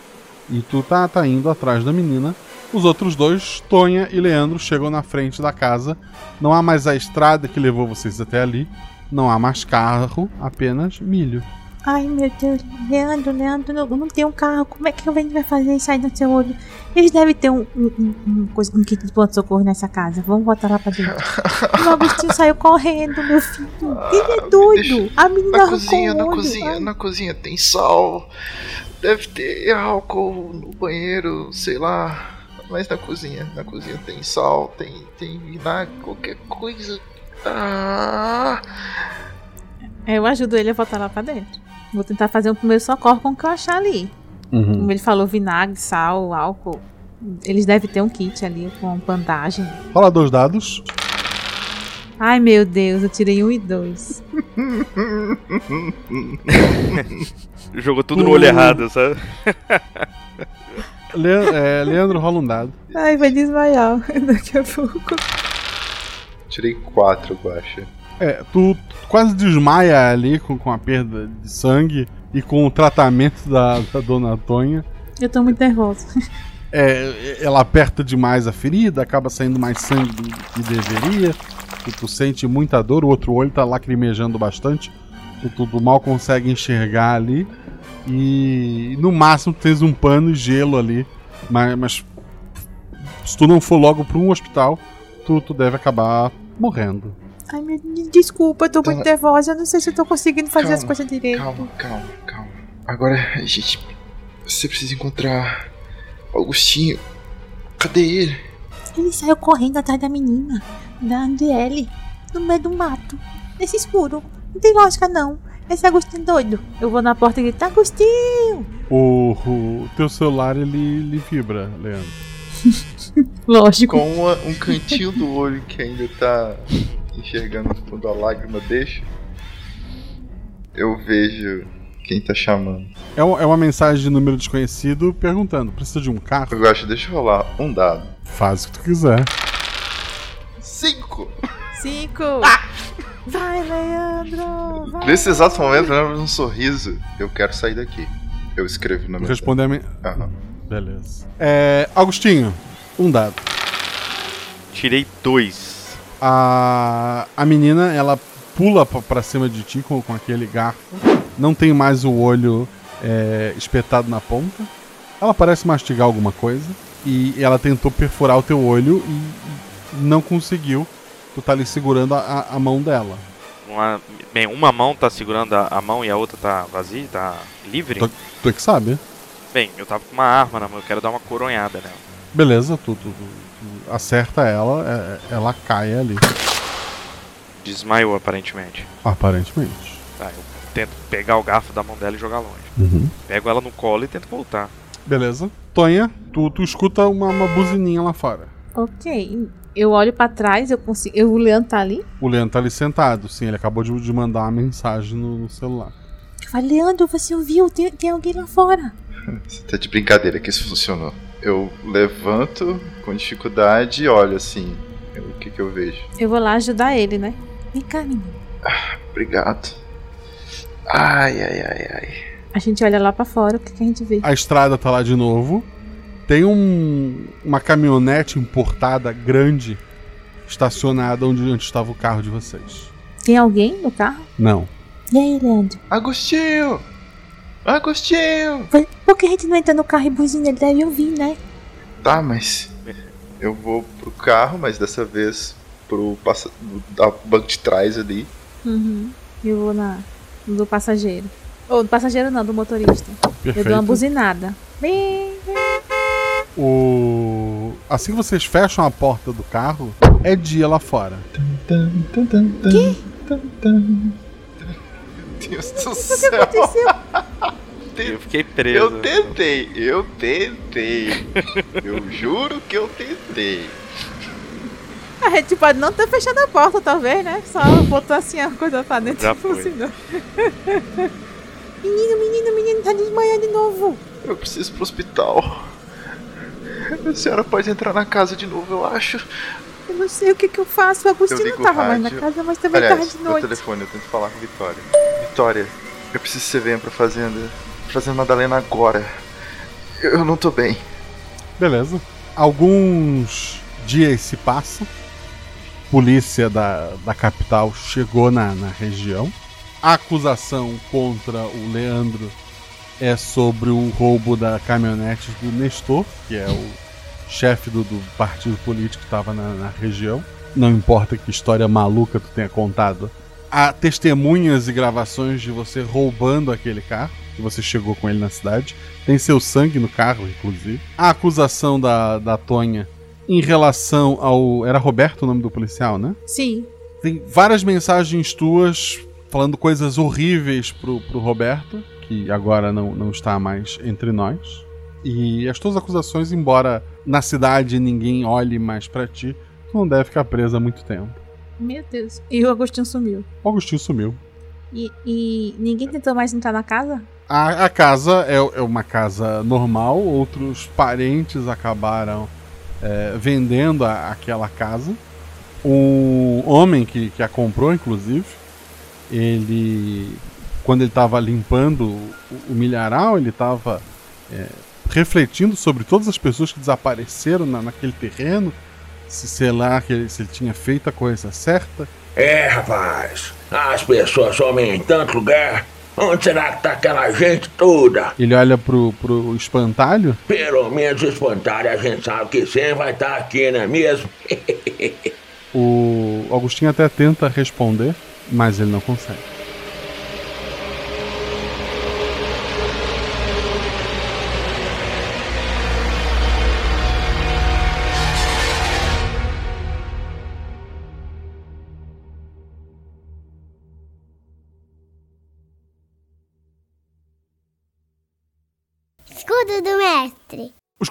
E tu tá, tá indo atrás da menina. Os outros dois, Tonha e Leandro, chegam na frente da casa. Não há mais a estrada que levou vocês até ali. Não há mais carro, apenas milho. Ai, meu Deus. Leandro, Leandro, não, não tem um carro. Como é que a gente vai fazer isso aí no seu olho? Eles devem ter um, um, um, um coisa- um kit de pronto-socorro nessa casa. Vamos botar lá pra dentro. o Agostinho saiu correndo, meu filho. Ele é doido. A menina Na cozinha, o na olho. cozinha, Ai, na cozinha tem sal. Deve ter álcool no banheiro, sei lá. Mas na cozinha, na cozinha tem sal, tem, tem vinagre, qualquer coisa. Ah, Eu ajudo ele a botar lá pra dentro. Vou tentar fazer um primeiro socorro com o que eu achar ali. Como ele falou, vinagre, sal, álcool. Eles devem ter um kit ali com bandagem. Rola dois dados. Ai, meu Deus, eu tirei um e dois. Jogou tudo no olho Uh. errado, sabe? Le- é, Leandro, rola um dado. Ai, vai desmaiar daqui a pouco. Tirei quatro, Guacha. É, tu, tu quase desmaia ali com, com a perda de sangue e com o tratamento da, da dona Tonha. Eu tô muito nervosa. É, ela aperta demais a ferida, acaba saindo mais sangue do que deveria. E tu sente muita dor, o outro olho tá lacrimejando bastante. Tu, tu- tu mal consegue enxergar ali. E no máximo tu tens um pano e gelo ali. Mas, mas se tu não for logo para um hospital, tu, tu deve acabar morrendo. Ai, meu Deus, desculpa, eu tô muito nervosa. Eu não sei se eu tô conseguindo fazer as Calma, coisas direito. Calma, calma, calma. Agora gente. Você precisa encontrar Augustinho. Cadê ele? Ele saiu correndo atrás da menina, da Andriele, no meio do mato, nesse escuro. Não tem lógica, não. Esse Agostinho é doido. Eu vou na porta e grito, Agostinho! O, o teu celular ele, ele vibra, Leandro. Lógico. Com uma- um cantinho do olho que ainda tá enxergando quando a lágrima deixa. Eu vejo quem tá chamando. É, um- é uma mensagem de número desconhecido perguntando: precisa de um carro? Eu acho, deixa eu rolar um dado. Faz o que tu quiser. Cinco! Cinco! Vai, Leandro! Vai. Nesse exato momento, eu lembro de um sorriso. Eu quero sair daqui. Eu escrevo na minha. Responder a minha. Aham. Beleza. É, Agostinho, um dado. Tirei dois. A, a menina, ela pula pra- pra cima de ti com, com aquele garfo. Não tem mais o olho é, espetado na ponta. Ela parece mastigar alguma coisa. E ela tentou perfurar o teu olho e não conseguiu. Tu tá ali segurando a, a- a mão dela. Uma, bem, uma mão tá segurando a, a mão e a outra tá vazia, tá livre? Tu, tu é que sabe. Bem, eu tava com uma arma na mão, eu quero dar uma coronhada nela. Beleza, tu, tu- tu- tu acerta ela, é- ela cai ali. Desmaiou, aparentemente. Aparentemente. Tá, eu tento pegar o garfo da mão dela e jogar longe. Uhum. Pego ela no colo e tento voltar. Beleza. Tonha, tu, tu escuta uma, uma buzininha lá fora. Ok. Eu olho pra trás, eu consigo. Eu, o Leandro tá ali. O Leandro tá ali sentado, sim, ele acabou de, de mandar uma mensagem no, no celular. Eu falo, Leandro, você ouviu? Tem, tem alguém lá fora. Você tá de brincadeira que isso funcionou. Eu levanto com dificuldade e olho assim. O que que eu vejo? Eu vou lá ajudar ele, né? Vem cá, menino. Obrigado. Ai, ai, ai, ai. A gente olha lá pra fora, o que, que a gente vê? A estrada tá lá de novo. Tem um, uma caminhonete importada grande estacionada onde antes estava o carro de vocês. Tem alguém no carro? Não. E aí, Leandro? Agostinho! Agostinho! Por, por que a gente não entra no carro e buzina? Ele deve ouvir, né? Tá, mas eu vou pro carro, mas dessa vez pro passa... da banco de trás ali. Uhum. Eu vou na no do passageiro. Ou do passageiro não, do motorista. Eu Perfeito. dou uma buzinada. O... Assim que vocês fecham a porta do carro, é dia lá fora. Que? Deus do O que céu! aconteceu? Eu fiquei preso. Eu tentei, eu tentei. Eu juro que eu tentei. A gente pode não ter fechado a porta, talvez, né? Só botou assim a coisa pra dentro Já e foi. funcionou. menino, menino, menino, tá desmaiando de novo. Eu preciso pro hospital. A senhora pode entrar na casa de novo, eu acho. Eu não sei o que que eu faço. O Agostinho não tava o mais na rádio. casa, mas também Aliás, tava de noite. telefone, eu tento falar com a Vitória. Vitória, eu preciso que você venha pra fazenda. Fazenda Madalena agora. Eu eu não tô bem. Beleza. Alguns dias se passam. Polícia da, da capital chegou na, na região. A acusação contra o Leandro é sobre o roubo da caminhonete do Nestor, que é o chefe do, do partido político que estava na, na região. Não importa que história maluca tu tenha contado. Há testemunhas e gravações de você roubando aquele carro, que você chegou com ele na cidade. Tem seu sangue no carro, inclusive. A acusação da, da Tonha em relação ao. Era Roberto o nome do policial, né? Sim. Tem várias mensagens tuas falando coisas horríveis pro, pro Roberto, que agora não, não está mais entre nós. E as tuas acusações, embora na cidade ninguém olhe mais pra ti, tu não deve ficar presa há muito tempo. Meu Deus. E o Agostinho sumiu. O Agostinho sumiu. E, e ninguém tentou mais entrar na casa? A, a casa é, é uma casa normal, outros parentes acabaram é, vendendo a- aquela casa. O homem que, que a comprou, inclusive, ele, quando ele estava limpando o, o milharal, ele estava é, refletindo sobre todas as pessoas que desapareceram na- naquele terreno, se sei lá que ele- se ele tinha feito a coisa certa. É, rapaz. As pessoas somem em tanto lugar. Onde será que tá aquela gente toda? Ele olha pro, pro espantalho Pelo menos espantalho a gente sabe que sempre vai estar aqui, não é mesmo? O Agostinho até tenta responder, mas ele não consegue.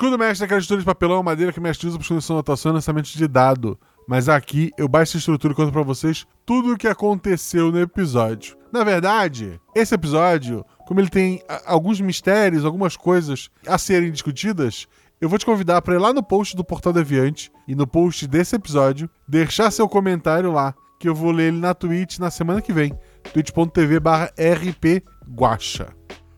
Escudo mestre é aquela estrutura de papelão ou madeira que o mestre usa para construção, anotação e lançamento de dado. Mas aqui eu baixo essa estrutura e conto pra vocês tudo o que aconteceu no episódio. Na verdade, esse episódio, como ele tem a- alguns mistérios, algumas coisas a serem discutidas, eu vou te convidar para ir lá no post do Portal Deviante e no post desse episódio, deixar seu comentário lá, que eu vou ler ele na Twitch na semana que vem. twitch.tv rpguacha.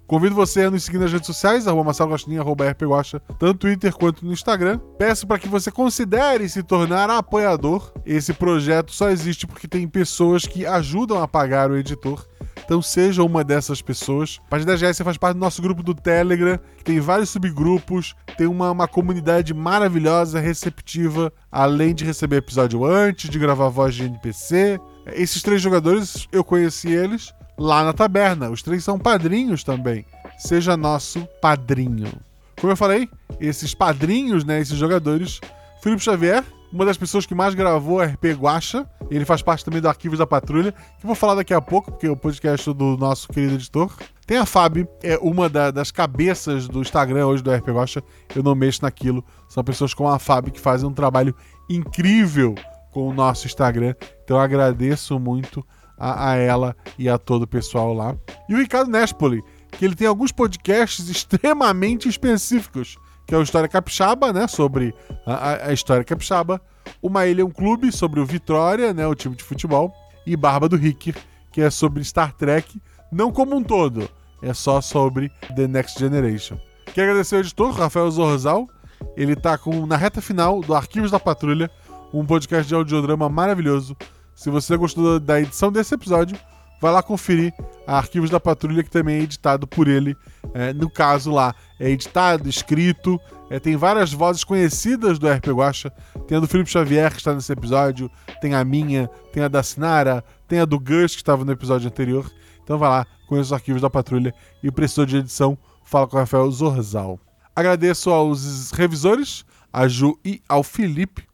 Convido você a nos seguir nas redes sociais, arroba Marcelo Gostinho, arroba rpguacha, tanto no Twitter quanto no Instagram. Peço para que você considere se tornar apoiador. Esse projeto só existe porque tem pessoas que ajudam a pagar o editor. Então seja uma dessas pessoas. A partir da GS você faz parte do nosso grupo do Telegram, que tem vários subgrupos, tem uma, uma comunidade maravilhosa, receptiva, além de receber episódio antes, de gravar voz de NPC. Esses três jogadores, eu conheci eles lá na taberna. Os três são padrinhos também. Seja nosso padrinho. Como eu falei, esses padrinhos, né, esses jogadores, Felipe Xavier, uma das pessoas que mais gravou RP Guacha, ele faz parte também do Arquivos da Patrulha, que eu vou falar daqui a pouco, porque é o podcast do nosso querido editor. Tem a Fab, é uma da, das cabeças do Instagram hoje do RP Guacha, eu não mexo naquilo. São pessoas como a Fab que fazem um trabalho incrível com o nosso Instagram. Então eu agradeço muito a, a ela e a todo o pessoal lá. E o Ricardo Nespoli, que ele tem alguns podcasts extremamente específicos, que é o História Capixaba, né, sobre a, a história capixaba, Uma Ilha é um Clube, sobre o Vitória, né, o time de futebol, e Barba do Rick, que é sobre Star Trek, não como um todo, é só sobre The Next Generation. Quero agradecer ao editor, Rafael Zorzal, ele tá com, na reta final do Arquivos da Patrulha, um podcast de audiodrama maravilhoso. Se você gostou da edição desse episódio, vai lá conferir Arquivos da Patrulha, que também é editado por ele. É, no caso lá, é editado, escrito, é, tem várias vozes conhecidas do RP Guacha. Tem a do Felipe Xavier, que está nesse episódio, tem a minha, tem a da Sinara, tem a do Gus, que estava no episódio anterior. Então vai lá, conheça os Arquivos da Patrulha e precisou de edição, fala com o Rafael Zorzal. Agradeço aos revisores, a Ju e ao Felipe,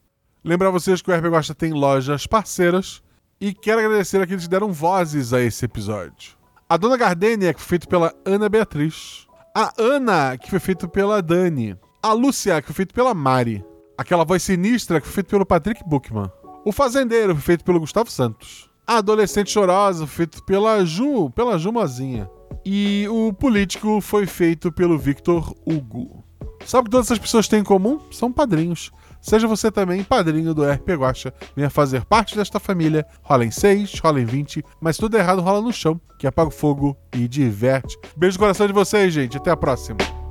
Lembrar vocês que o RP Gosta tem lojas parceiras e quero agradecer a aqueles que deram vozes a esse episódio. A Dona Gardênia, que foi feito pela Ana Beatriz. A Ana, que foi feito pela Dani. A Lúcia, que foi feito pela Mari. Aquela voz sinistra, que foi feito pelo Patrick Buchmann. O Fazendeiro, foi feito pelo Gustavo Santos. A Adolescente Chorosa, foi feito pela Ju, pela Ju Mozinha. E o Político foi feito pelo Victor Hugo. Sabe o que todas essas pessoas têm em comum? São padrinhos. Seja você também padrinho do RP Guacha. Venha fazer parte desta família. Rola em 6, rola em 20, mas tudo errado rola no chão, que apaga o fogo e diverte. Beijo no coração de vocês, gente. Até a próxima.